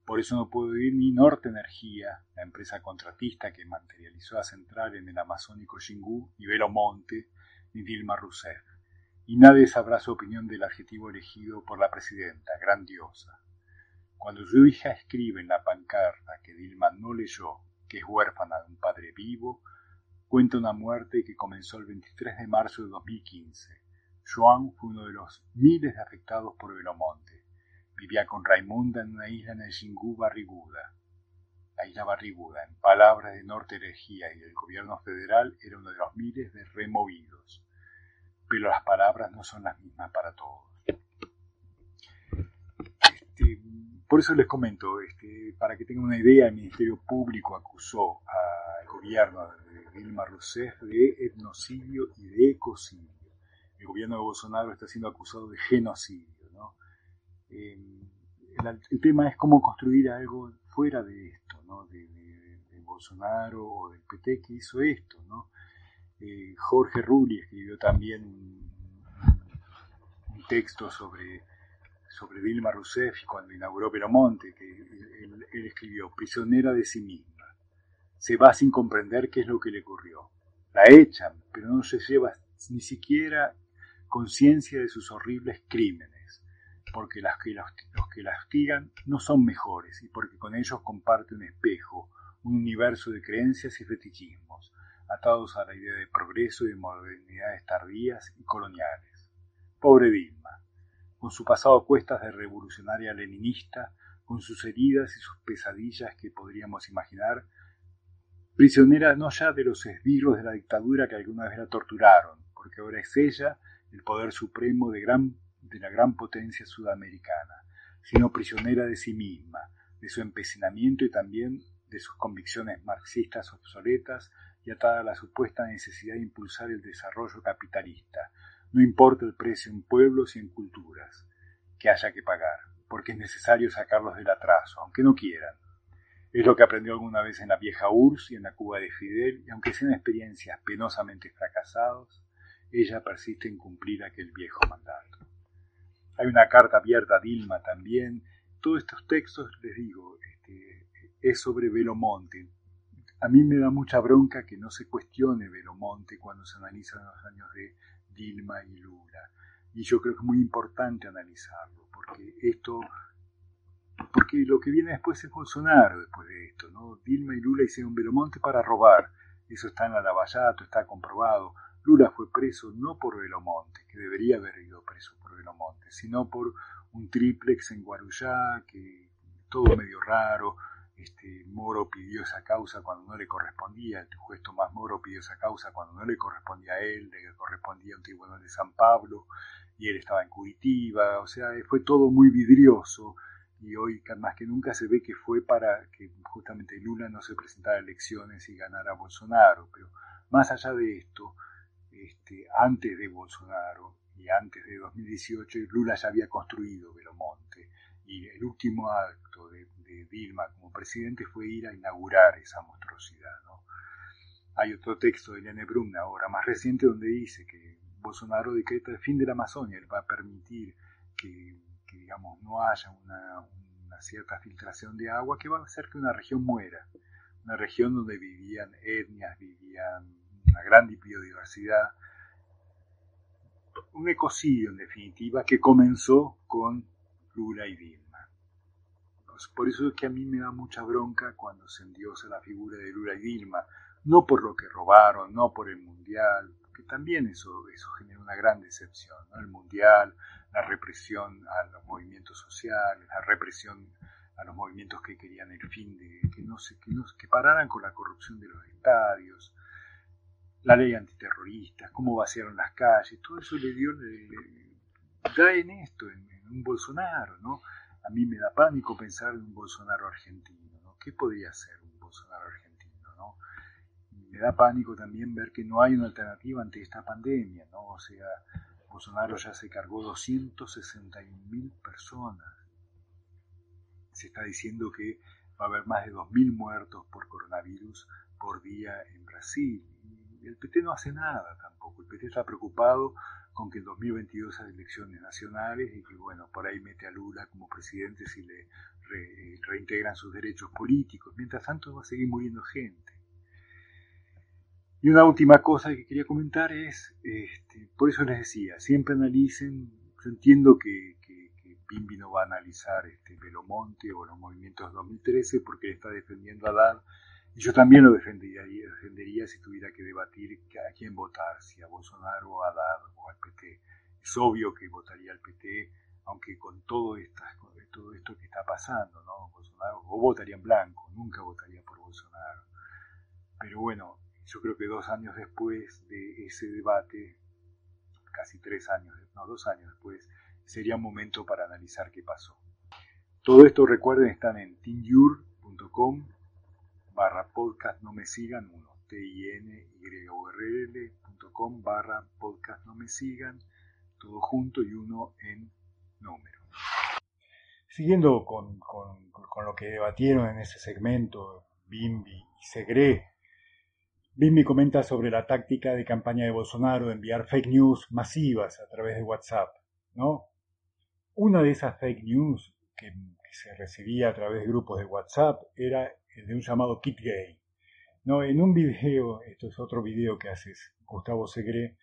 Por eso no puedo ir ni Norte Energía, la empresa contratista que materializó la central en el amazónico Xingu, ni Velo Monte, ni Dilma Rousseff. Y nadie sabrá su opinión del adjetivo elegido por la presidenta, grandiosa. Cuando su hija escribe en la pancarta que Dilma no leyó, que es huérfana de un padre vivo, cuenta una muerte que comenzó el 23 de marzo de 2015. Joan fue uno de los miles afectados por Velomonte Vivía con Raimunda en una isla en el Xingu Barriguda. La isla Barriguda, en palabras de Norte Herejía y del gobierno federal, era uno de los miles de removidos. Pero las palabras no son las mismas para todos. Este, por eso les comento, este, para que tengan una idea, el Ministerio Público acusó al gobierno de Dilma Rousseff de etnocidio y de ecocidio. El gobierno de Bolsonaro está siendo acusado de genocidio. Eh, el, tema es cómo construir algo fuera de esto, ¿no? de, Bolsonaro o del PT que hizo esto. ¿no? Eh, Jorge Rulli escribió también un, texto sobre, sobre Dilma Rousseff cuando inauguró Peromonte, que él, escribió, prisionera de sí misma. Se va sin comprender qué es lo que le ocurrió. La echan, pero no se lleva ni siquiera conciencia de sus horribles crímenes porque los, que lastigan no son mejores y porque con ellos comparte un espejo, un universo de creencias y fetichismos, atados a la idea de progreso y de modernidades tardías y coloniales. Pobre Dilma, con su pasado a cuestas de revolucionaria leninista, con sus heridas y sus pesadillas que podríamos imaginar, prisionera no ya de los esbirros de la dictadura que alguna vez la torturaron, porque ahora es ella el poder supremo de de la gran potencia sudamericana, sino prisionera de sí misma, de su empecinamiento y también de sus convicciones marxistas obsoletas y atada a la supuesta necesidad de impulsar el desarrollo capitalista, no importa el precio en pueblos y en culturas que haya que pagar, porque es necesario sacarlos del atraso, aunque no quieran. Es lo que aprendió alguna vez en la vieja URSS y en la Cuba de Fidel, y aunque sean experiencias penosamente fracasadas, ella persiste en cumplir aquel viejo mandato. Hay una carta abierta a Dilma también. Todos estos textos, les digo, este, es sobre Velomonte. A mí me da mucha bronca que no se cuestione Velomonte cuando se analizan los años de Dilma y Lula. Y yo creo que es muy importante analizarlo, porque esto, porque lo que viene después es Bolsonaro después de esto, ¿no? Dilma y Lula hicieron Velomonte para robar. Eso está en la Lavallato, está comprobado. Lula fue preso no por Velomonte, que debería haber ido preso por Velomonte, sino por un triplex en Guarujá, que todo medio raro. Este, Moro pidió esa causa cuando no le correspondía, el juez Tomás Moro pidió esa causa cuando no le correspondía a él, le correspondía a un tribunal de San Pablo, y él estaba en Curitiba, o sea, fue todo muy vidrioso, y hoy más que nunca se ve que fue para que justamente Lula no se presentara a elecciones y ganara Bolsonaro, pero más allá de esto, este, antes de Bolsonaro y antes de 2018, Lula ya había construido Velomonte y el último acto de, Dilma como presidente fue ir a inaugurar esa monstruosidad. Hay otro texto de Eliane Brun, ahora más reciente, donde dice que Bolsonaro decreta el fin de la Amazonia, él va a permitir que, digamos, no haya una, cierta filtración de agua que va a hacer que una región muera. una región donde vivían etnias, vivían una gran biodiversidad, un ecocidio en definitiva que comenzó con Lula y Vilma. Por eso es que a mí me da mucha bronca cuando se endiosa la figura de Lula y Vilma, no por lo que robaron, no por el Mundial, que también eso, eso genera una gran decepción, el Mundial, la represión a los movimientos sociales, la represión a los movimientos que querían el fin de que no se, que, no, que pararan con la corrupción de los estadios, la ley antiterrorista, cómo vaciaron las calles, todo eso le dio, le, da en esto, en, un Bolsonaro, ¿no? A mí me da pánico pensar en un Bolsonaro argentino, ¿no? ¿Qué podría ser un Bolsonaro argentino, ¿no? me da pánico también ver que no hay una alternativa ante esta pandemia, ¿no? O sea, Bolsonaro ya se cargó 261 mil personas se está diciendo que va a haber más de 2.000 muertos por coronavirus por día en Brasil. Y el PT no hace nada tampoco. El PT está preocupado con que en 2022 hay elecciones nacionales y que, bueno, por ahí mete a Lula como presidente si le reintegran sus derechos políticos. Mientras tanto va a seguir muriendo gente. Y una última cosa que quería comentar es, este, por eso les decía, siempre analicen, yo entiendo que, Bimbi no va a analizar este Belomonte o los movimientos 2013 porque está defendiendo a Haddad y yo también lo defendería, defendería si tuviera que debatir a quién votar, si a Bolsonaro a Haddad o al PT. Es obvio que votaría al PT, aunque con todo, todo esto que está pasando, ¿no? Bolsonaro, o votaría en blanco, nunca votaría por Bolsonaro. Pero bueno, yo creo que dos años después de ese debate, casi tres años, no, dos años después, sería un momento para analizar qué pasó. Todo esto recuerden están en tinyur.com barra podcast no me sigan uno t i n y o r lcom barra podcast no me sigan todo junto y uno en número. Siguiendo con, con, con lo que debatieron en ese segmento Bimbi y Segre, Bimbi comenta sobre la táctica de campaña de Bolsonaro de enviar fake news masivas a través de WhatsApp, ¿no? Una de esas fake news que, se recibía a través de grupos de WhatsApp era de un llamado kit gay. No, en un video, esto es otro video que hace Gustavo Segre,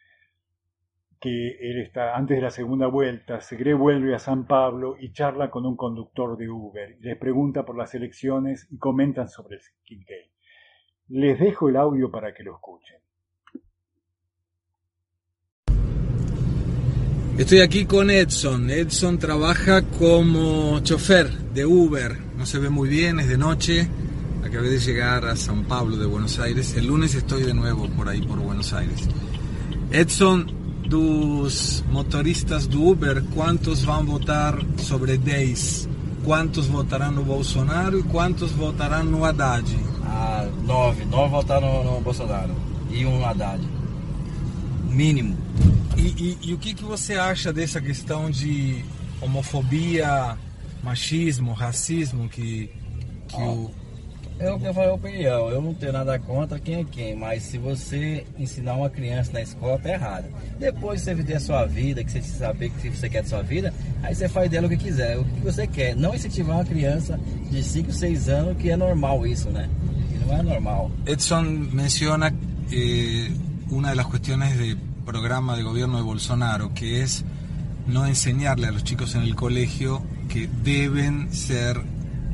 que él está antes de la segunda vuelta, Segre vuelve a San Pablo y charla con un conductor de Uber, le pregunta por las elecciones y comentan sobre el kit gay. Les dejo el audio para que lo escuchen. Estoy aquí con Edson. Edson trabaja como chofer de Uber. No se ve muy bien, es de noche. Acabé de llegar a San Pablo de Buenos Aires. El lunes estoy de nuevo por ahí, por Buenos Aires. Edson, dos motoristas de Uber, ¿cuántos van a votar sobre 10? ¿Cuántos votarán no Bolsonaro y cuántos votarán no Haddad? Ah, nove. Nove votaram no Bolsonaro e um Haddad. Mínimo. E, e, e, o que, que você acha dessa questão de homofobia, machismo, racismo que, que oh, o. Eu que falei a opinião, eu não tenho nada contra quem é quem, mas se você ensinar uma criança na escola, tá errado. Depois que você viver a sua vida, que você saber o que você quer da sua vida, aí você faz dela o que quiser, o que você quer. Não incentivar uma criança de 5, 6 anos, que é normal isso, né? Que não é normal. Edson menciona eh, uma das questões de programa de gobierno de Bolsonaro, que es no enseñarle a los chicos en el colegio que deben ser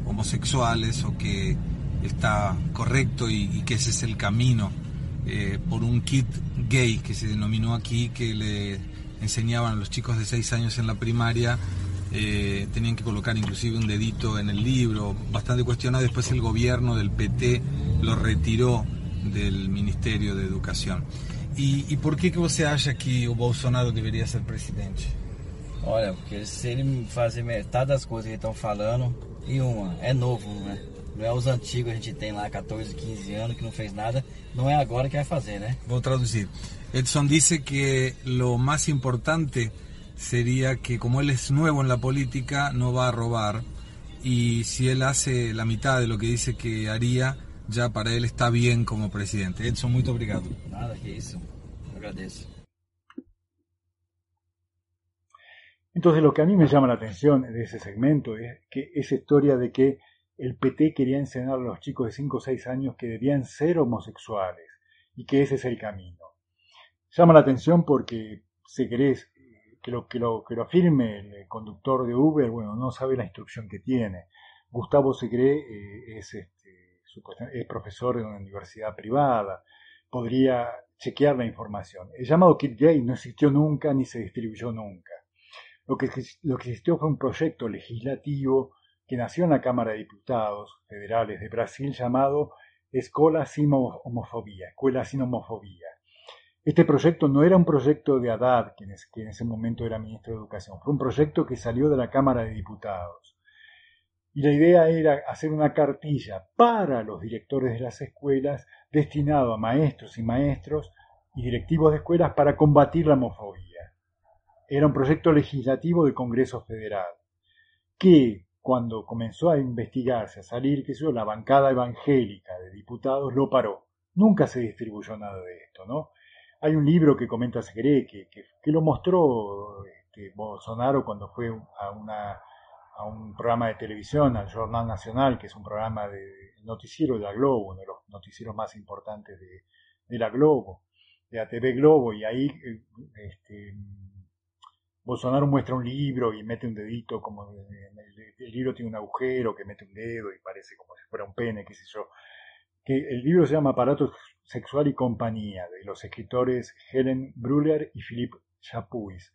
homosexuales o que está correcto y, que ese es el camino eh, por un kit gay que se denominó aquí, que le enseñaban a los chicos de 6 años en la primaria, eh, tenían que colocar inclusive un dedito en el libro, bastante cuestionado, después el gobierno del PT lo retiró del Ministerio de Educación. E por que, que você acha que o Bolsonaro deveria ser presidente? Olha, porque se ele fazer metade das coisas que estão falando, e uma, é novo, né? Não é os antigos, a gente tem lá 14, 15 anos que não fez nada, não é agora que vai fazer, né? Vou traduzir. Edson disse que o mais importante seria que como ele é novo na política, não vai roubar e se ele hace a mitad de lo que dice que haría, ya para él está bien como presidente. Edson, muy obrigado. Nada, que eso. Agradezco. Entonces lo que a mí me llama la atención de ese segmento es que esa historia de que el PT quería enseñar a los chicos de 5 o 6 años que debían ser homosexuales y que ese es el camino. Llama la atención porque si querés que lo, que lo, que lo afirme el conductor de Uber, bueno, no sabe la instrucción que tiene. Gustavo Segre eh, es, este, es profesor en una universidad privada, podría chequear la información. El llamado kit gay no existió nunca ni se distribuyó nunca. Lo que, lo que existió fue un proyecto legislativo que nació en la Cámara de Diputados Federales de Brasil llamado Escola Sin Homofobia, Escuela Sin Homofobia. Este proyecto no era un proyecto de Haddad, que en ese momento era ministro de Educación, fue un proyecto que salió de la Cámara de Diputados. Y la idea era hacer una cartilla para los directores de las escuelas destinado a maestros y maestros y directivos de escuelas para combatir la homofobia. Era un proyecto legislativo del Congreso Federal, que cuando comenzó a investigarse, a salir, que yo, la bancada evangélica de diputados lo paró. Nunca se distribuyó nada de esto, ¿no? Hay un libro que comenta Segre que, que, lo mostró este, Bolsonaro cuando fue a, una, a un programa de televisión, al Jornal Nacional, que es un programa de noticiero de la Globo, uno de los noticieros más importantes de, de la Globo, de la TV Globo, y ahí eh, este, Bolsonaro muestra un libro y mete un dedito, como el, libro tiene un agujero que mete un dedo y parece como si fuera un pene, qué sé yo. Que el libro se llama Aparato Sexual y Compañía, de los escritores Helen Bruller y Philippe Chapuis.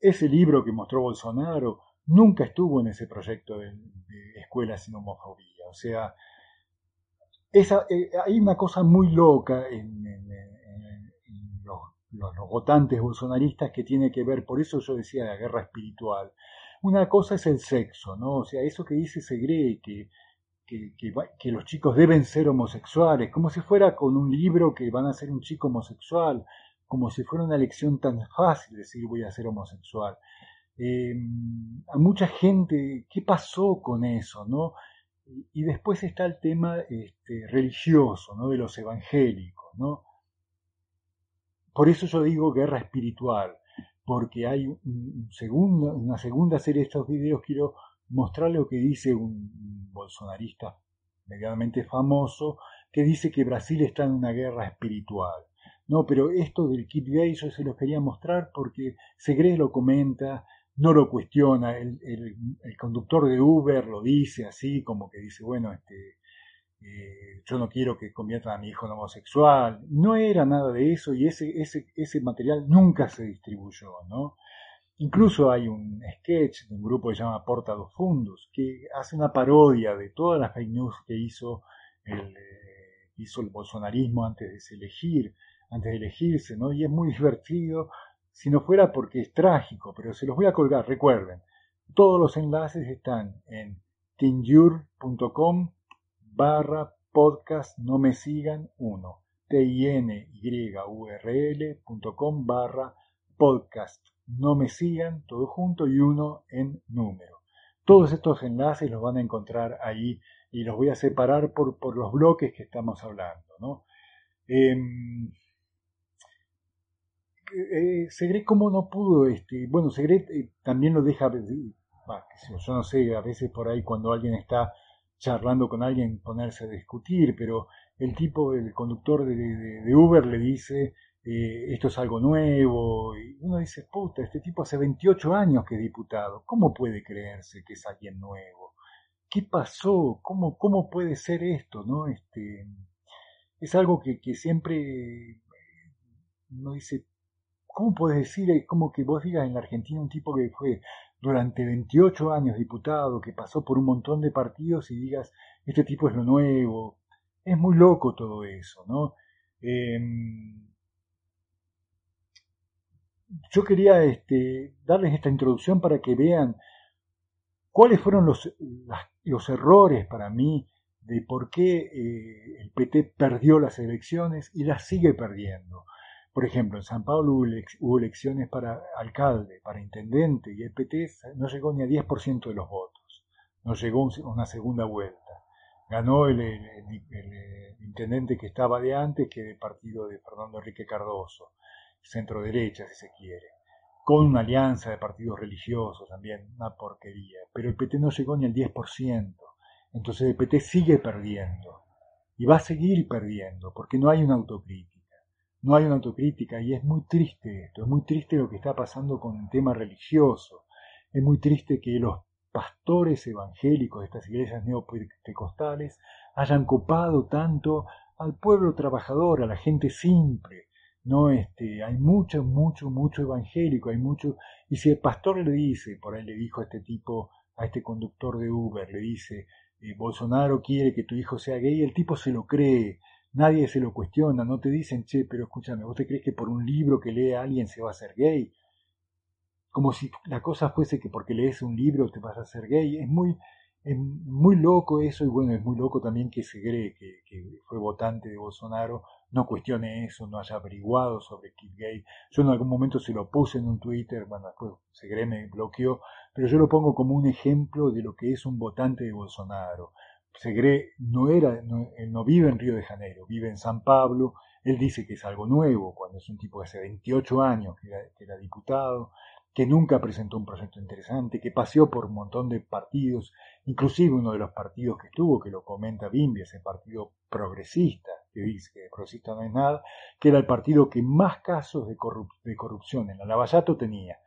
Ese libro que mostró Bolsonaro nunca estuvo en ese proyecto de, escuela sin homofobia. O sea, eh, hay una cosa muy loca en los, votantes bolsonaristas que tiene que ver, por eso yo decía la guerra espiritual. Una cosa es el sexo, ¿no? O sea, eso que dice Segre, que, que, los chicos deben ser homosexuales, como si fuera con un libro que van a ser un chico homosexual, como si fuera una elección tan fácil decir voy a ser homosexual. Em, a mucha gente, ¿qué pasó con eso, no? Y, después está el tema este, religioso, ¿no? De los evangélicos, ¿no? Por eso yo digo guerra espiritual, porque hay un segundo, una segunda serie de estos videos, quiero mostrarle lo que dice un bolsonarista medianamente famoso, que dice que Brasil está en una guerra espiritual. No, pero esto del kit gay yo se lo quería mostrar porque Segre lo comenta, no lo cuestiona, el, conductor de Uber lo dice así, como que dice, bueno, este, eh, yo no quiero que conviertan a mi hijo en homosexual. No era nada de eso y ese, ese, ese material nunca se distribuyó, ¿no? Incluso hay un sketch de un grupo que se llama Porta dos Fundos, que hace una parodia de todas las fake news que hizo el, eh, hizo el bolsonarismo antes de elegir, antes de elegirse, ¿no? Y es muy divertido, si no fuera porque es trágico, pero se los voy a colgar, recuerden, todos los enlaces están en tinjur.com barra podcast no me sigan uno com barra podcast. No me sigan todo junto y uno en número. Todos estos enlaces los van a encontrar ahí y los voy a separar por, por los bloques que estamos hablando ¿no? Eh, eh, Segre cómo no pudo, este, bueno, Segre eh, también lo deja, yo no sé, a veces por ahí cuando alguien está charlando con alguien ponerse a discutir, pero el tipo, el conductor de, Uber le dice, eh, esto es algo nuevo, y uno dice, puta, este tipo hace 28 años que es diputado, ¿cómo puede creerse que es alguien nuevo? ¿Qué pasó? ¿Cómo, cómo puede ser esto? ¿no? Este, es algo que, que siempre uno dice, ¿cómo puedes decir, es como que vos digas en la Argentina un tipo que fue durante 28 años diputado, que pasó por un montón de partidos y digas, este tipo es lo nuevo. Es muy loco todo eso, ¿no? Em, yo quería este, darles esta introducción para que vean cuáles fueron los, los errores para mí de por qué eh, el PT perdió las elecciones y las sigue perdiendo. Por ejemplo, en San Pablo hubo, elecciones para alcalde, para intendente, y el PT no llegó ni a 10% de los votos. No llegó a una segunda vuelta. Ganó el, intendente que estaba de antes, que del partido de Fernando Enrique Cardoso, centro derecha, si se quiere, con una alianza de partidos religiosos también, una porquería. Pero el PT no llegó ni al 10%. Entonces el PT sigue perdiendo y va a seguir perdiendo porque no hay una autocrítica. No hay una autocrítica y es muy triste esto, es muy triste lo que está pasando con el tema religioso. Es muy triste que los pastores evangélicos de estas iglesias neopentecostales hayan copado tanto al pueblo trabajador, a la gente simple. No, este, hay mucho, mucho, mucho evangélico, hay mucho. Y si el pastor le dice, por ahí le dijo a este tipo, a este conductor de Uber, le dice, eh, Bolsonaro quiere que tu hijo sea gay, el tipo se lo cree, nadie se lo cuestiona, no te dicen, che, pero escúchame, ¿vos crees que por un libro que lee alguien se va a hacer gay? Como si la cosa fuese que porque lees un libro te vas a hacer gay. Es muy, es muy loco eso y bueno, es muy loco también que se cree que, fue votante de Bolsonaro no cuestione eso, no haya averiguado sobre Gay. Yo en algún momento se lo puse en un Twitter, bueno, después Segre me bloqueó, pero yo lo pongo como un ejemplo de lo que es un votante de Bolsonaro. Segre no era, no, no vive en Río de Janeiro, vive en San Pablo, él dice que es algo nuevo, cuando es un tipo de hace 28 años que era diputado, que nunca presentó un proyecto interesante, que paseó por un montón de partidos, inclusive uno de los partidos que estuvo, que lo comenta Bimbi, ese partido progresista, que dice que progresista no es nada, que era el partido que más casos de, corrupción en la Lavallato tenía.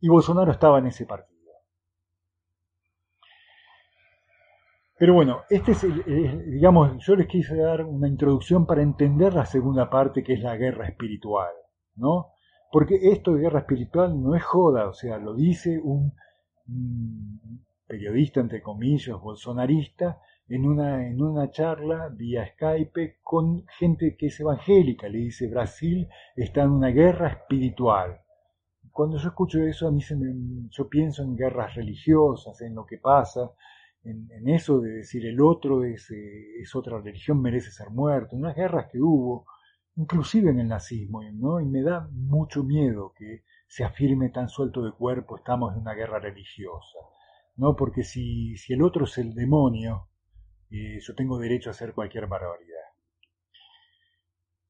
Y Bolsonaro estaba en ese partido. Pero bueno, este es, el, digamos, yo les quise dar una introducción para entender la segunda parte que es la guerra espiritual, ¿no? Porque esto de guerra espiritual no es joda, o sea, lo dice un, periodista, entre comillas, bolsonarista, en una, en una charla vía Skype con gente que es evangélica. Le dice, Brasil está en una guerra espiritual. Cuando yo escucho eso, a mí se yo pienso en guerras religiosas, en lo que pasa, en, eso de decir el otro es, eh, es otra religión, merece ser muerto, en unas guerras que hubo, inclusive en el nazismo, ¿no? Y me da mucho miedo que se afirme tan suelto de cuerpo, estamos en una guerra religiosa, ¿no? Porque si, si el otro es el demonio, eh, yo tengo derecho a hacer cualquier barbaridad.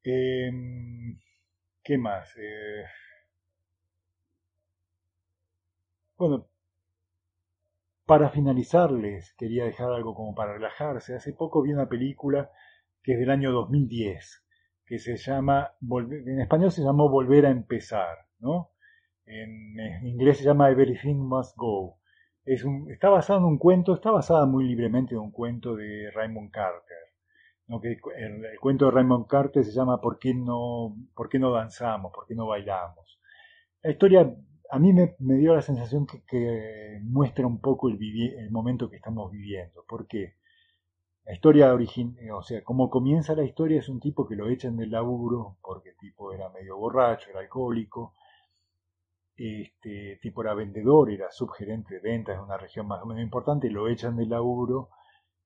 Em, ¿Qué más? Eh, bueno, para finalizarles, quería dejar algo como para relajarse. Hace poco vi una película que es del año 2010, que se llama, en español se llamó Volver a empezar, ¿no? En, inglés se llama Everything Must Go. Está basado en un cuento, está basada muy libremente en un cuento de Raymond Carter. Que el, cuento de Raymond Carter se llama ¿Por qué no, por qué no danzamos? ¿Por qué no bailamos? La historia a mí me, dio la sensación que, muestra un poco el, el momento que estamos viviendo. ¿Por qué? La historia original, eh, o sea, como comienza la historia es un tipo que lo echan del laburo porque el tipo era medio borracho, era alcohólico, este tipo era vendedor, era subgerente de ventas de una región más o menos importante, lo echan del laburo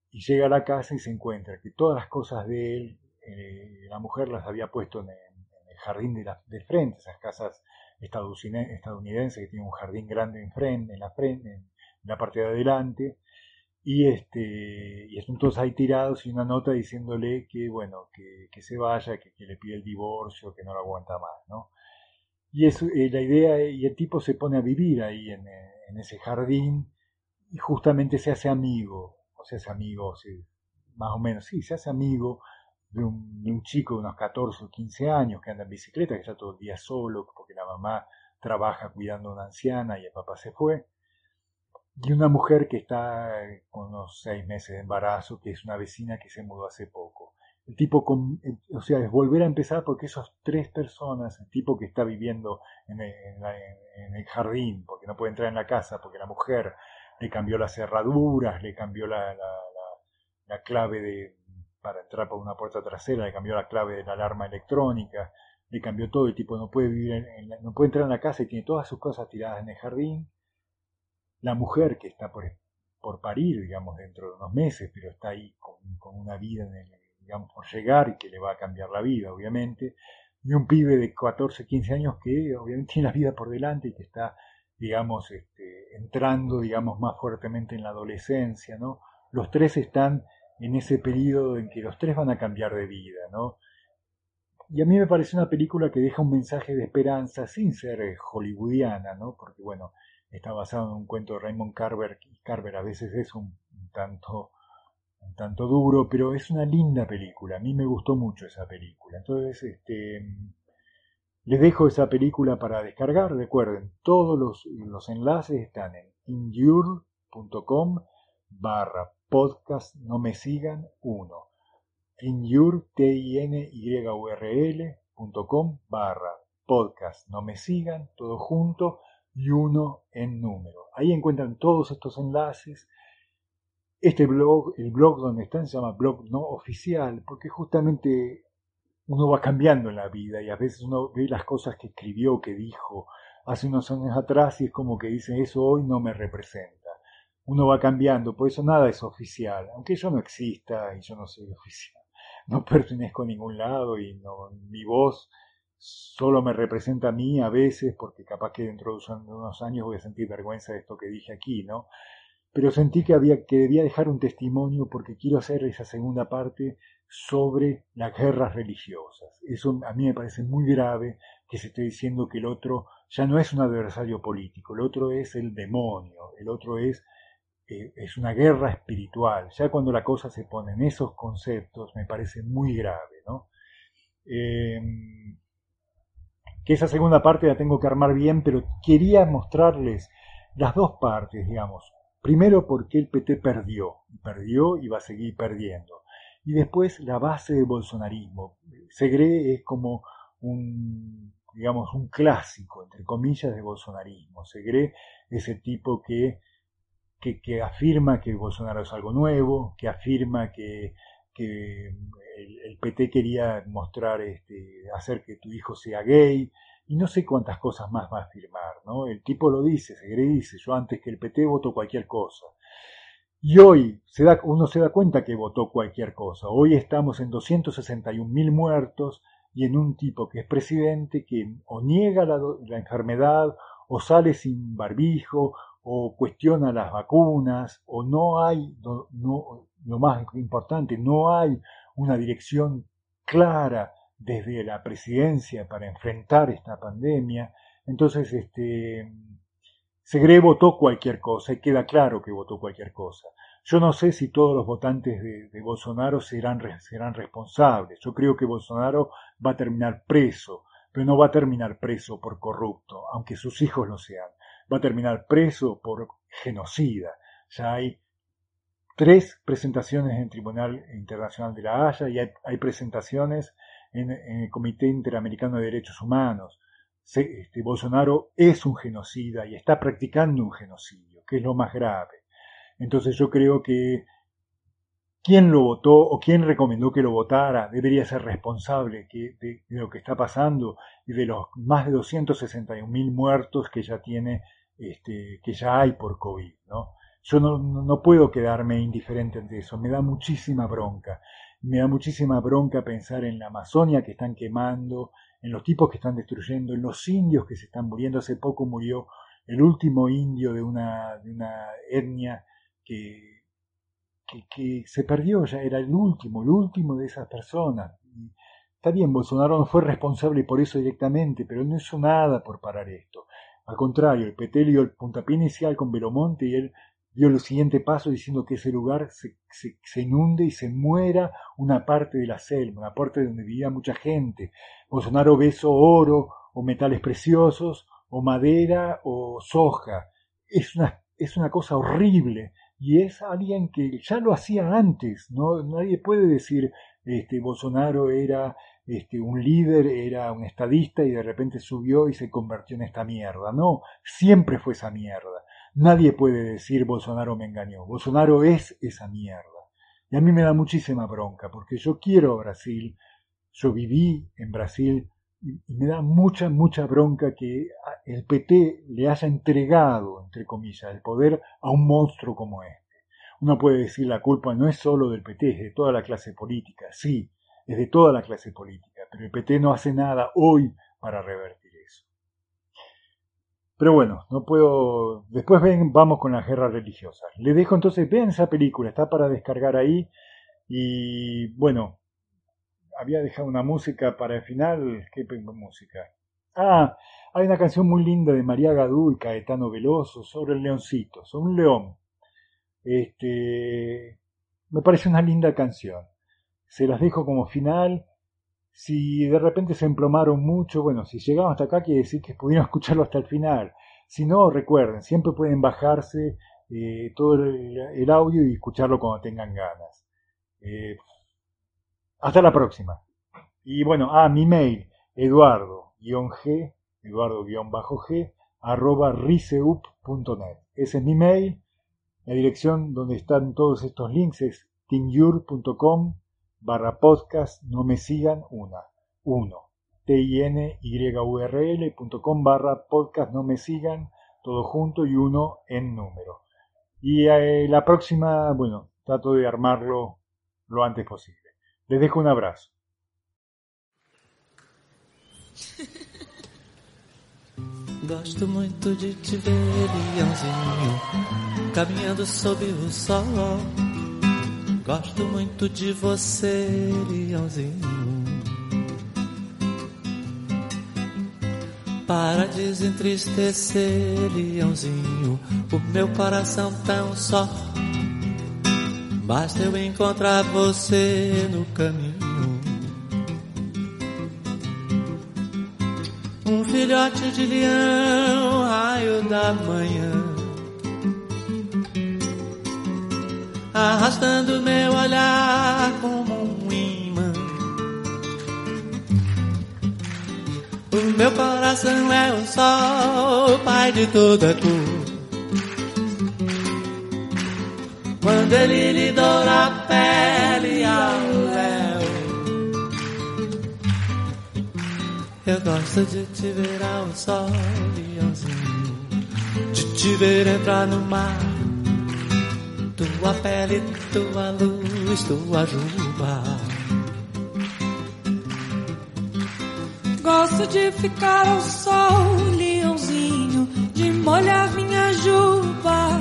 y llega a la casa y se encuentra que todas las cosas de él, eh, la mujer las había puesto en, el jardín de del frente, esas casas estadounidenses que tienen un jardín grande en frente, en la frente, en la parte de adelante, y este y están todos ahí tirados y una nota diciéndole que bueno que, que se vaya que, que, le pide el divorcio que no lo aguanta más no y es eh, la idea y el tipo se pone a vivir ahí en, ese jardín y justamente se hace amigo o se hace amigo sí, más o menos sí se hace amigo de un, chico de unos 14 o 15 años que anda en bicicleta que está todo el día solo porque la mamá trabaja cuidando a una anciana y el papá se fue y una mujer que está con unos seis meses de embarazo, que es una vecina que se mudó hace poco. El tipo, con, o sea, es volver a empezar porque esas tres personas, el tipo que está viviendo en el, jardín, porque no puede entrar en la casa, porque la mujer le cambió las cerraduras, le cambió la, la, clave de, para entrar por una puerta trasera, le cambió la clave de la alarma electrónica, le cambió todo, el tipo no puede vivir, no puede entrar en la casa y tiene todas sus cosas tiradas en el jardín la mujer que está por, por parir, digamos, dentro de unos meses, pero está ahí con, una vida, en el, digamos, por llegar y que le va a cambiar la vida, obviamente, y un pibe de 14, 15 años que obviamente <laughs> tiene la vida por delante y que está, digamos, este, entrando, digamos, más fuertemente en la adolescencia, ¿no? Los tres están en ese periodo en que los tres van a cambiar de vida, ¿no? Y a mí me parece una película que deja un mensaje de esperanza sin ser hollywoodiana, ¿no? Porque, bueno, está basado en un cuento de Raymond Carver, y Carver a veces es un, tanto un tanto duro, pero es una linda película. A mí me gustó mucho esa película. Entonces, este, les dejo esa película para descargar. Recuerden, todos los, los enlaces están en injure.com barra podcast no me sigan uno. Injure, t i n y u r barra podcast no me sigan, todo junto y uno en número. Ahí encuentran todos estos enlaces. Este blog, el blog donde están, se llama blog no oficial, porque justamente uno va cambiando en la vida y a veces uno ve las cosas que escribió, que dijo hace unos años atrás y es como que dice eso hoy no me representa. Uno va cambiando, por eso nada es oficial, aunque yo no exista y yo no soy <laughs> oficial, no pertenezco a ningún lado y no, mi voz solo me representa a mí a veces, porque capaz que dentro de unos años voy a sentir vergüenza de esto que dije aquí, ¿no? Pero sentí que había que debía dejar un testimonio porque quiero hacer esa segunda parte sobre las guerras religiosas. Eso a mí me parece muy grave que se esté diciendo que el otro ya no es un adversario político, el otro es el demonio, el otro es, eh, es una guerra espiritual. Ya cuando la cosa se pone en esos conceptos me parece muy grave, ¿no? Eh, que esa segunda parte la tengo que armar bien, pero quería mostrarles las dos partes, digamos. Primero porque el PT perdió, perdió y va a seguir perdiendo. Y después la base del bolsonarismo. Segre es como un, digamos, un clásico, entre comillas, de bolsonarismo. Segre es el tipo que, que, afirma que Bolsonaro es algo nuevo, que afirma que, el, PT quería mostrar, este, hacer que tu hijo sea gay, y no sé cuántas cosas más va a afirmar, ¿no? El tipo lo dice, se dice, yo antes que el PT voto cualquier cosa. Y hoy se da, uno se da cuenta que votó cualquier cosa. Hoy estamos en 261 mil muertos y en un tipo que es presidente que o niega la enfermedad o sale sin barbijo o cuestiona las vacunas o no hay, lo más importante, no hay una dirección clara desde la presidencia para enfrentar esta pandemia. Entonces, este, Segre votó cualquier cosa y queda claro que votó cualquier cosa. Yo no sé si todos los votantes de, de Bolsonaro serán, serán responsables. Yo creo que Bolsonaro va a terminar preso, pero no va a terminar preso por corrupto, aunque sus hijos lo sean. Va a terminar preso por genocida. Ya hay tres presentaciones en Tribunal Internacional de la Haya y hay, presentaciones en, el Comité Interamericano de Derechos Humanos. este, Bolsonaro es un genocida y está practicando un genocidio, que es lo más grave. Entonces yo creo que quien lo votó o quien recomendó que lo votara debería ser responsable de, lo que está pasando y de los más de 261 mil muertos que ya tiene, este, que ya hay por COVID, ¿no? Yo no, no puedo quedarme indiferente ante eso, me da muchísima bronca. Me da muchísima bronca pensar en la Amazonia que están quemando, en los tipos que están destruyendo, en los indios que se están muriendo. Hace poco murió el último indio de una, de una etnia que, que, se perdió, ya era el último, el último de esas personas. está bien, Bolsonaro no fue responsable por eso directamente, pero no hizo nada por parar esto. Al contrario, el PT dio el puntapié inicial con Velomonte y él dio el siguiente paso diciendo que ese lugar se, se, inunde y se muera una parte de la selva, una parte donde vivía mucha gente. Bolsonaro besó oro o metales preciosos o madera o soja. Es una, es una cosa horrible y es alguien que ya lo hacía antes. ¿no? Nadie puede decir este, Bolsonaro era este, un líder, era un estadista y de repente subió y se convirtió en esta mierda. No, siempre fue esa mierda. Nadie puede decir Bolsonaro me engañó. Bolsonaro es esa mierda. Y a mí me da muchísima bronca, porque yo quiero Brasil, yo viví en Brasil, y, me da mucha, mucha bronca que el PT le haya entregado, entre comillas, el poder a un monstruo como este. Uno puede decir la culpa no es solo del PT, es de toda la clase política. Sí, es de toda la clase política, pero el PT no hace nada hoy para revertir. Pero bueno, no puedo. Después ven, vamos con las guerras religiosas. Le dejo entonces, vean esa película, está para descargar ahí. Y bueno, había dejado una música para el final. ¿Qué música? Ah, hay una canción muy linda de María Gadú y Caetano Veloso sobre el leoncito, sobre un león. Este, me parece una linda canción. Se las dejo como final. Si de repente se emplomaron mucho, bueno, si llegaron hasta acá quiere decir que pudieron <laughs> escucharlo hasta el final. Si no, recuerden, siempre pueden bajarse eh, todo el, audio y escucharlo cuando tengan ganas. Eh, hasta la próxima. Y bueno, ah, mi mail, eduardo-g, eduardo-g, arroba riseup.net. Ese es mi mail. La dirección donde están todos estos links es tinyur.com barra podcast no me sigan una. Uno. t i n y u barra podcast no me sigan todo junto y uno en número. Y eh, la próxima, bueno, trato de armarlo lo antes posible. Les dejo un abrazo. <laughs> Gosto muito de te ver, Leãozinho, caminhando sob o sol. Gosto muito de você, Leãozinho. Para desentristecer, Leãozinho, o meu coração tão só. Basta eu encontrar você no caminho. Um filhote de leão, raio da manhã, arrastando meu olhar como um imã. O meu coração é o sol, pai de toda cor. Quando ele lhe doura a pele ao Eu gosto de te ver ao sol, leãozinho, de te ver entrar no mar. Tua pele, tua luz, tua juba. Gosto de ficar ao sol, leãozinho, de molhar minha juba,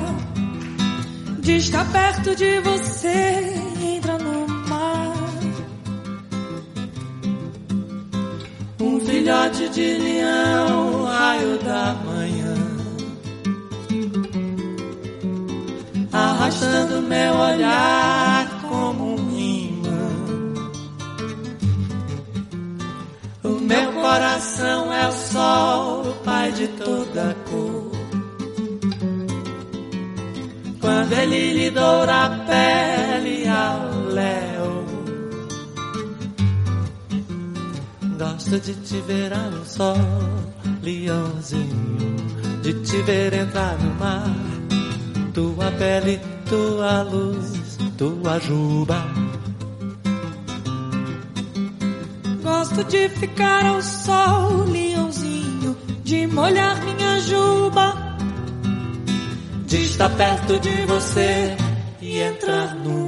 de estar perto de você filhote de leão, raio da manhã, arrastando meu olhar como um imã. O meu coração é o sol, o pai de toda cor. Quando ele lhe doura a pele ao léu Gosto de te ver ao sol, leãozinho, de te ver entrar no mar. Tua pele, tua luz, tua juba. Gosto de ficar ao sol, leãozinho, de molhar minha juba. De estar perto de você e entrar no.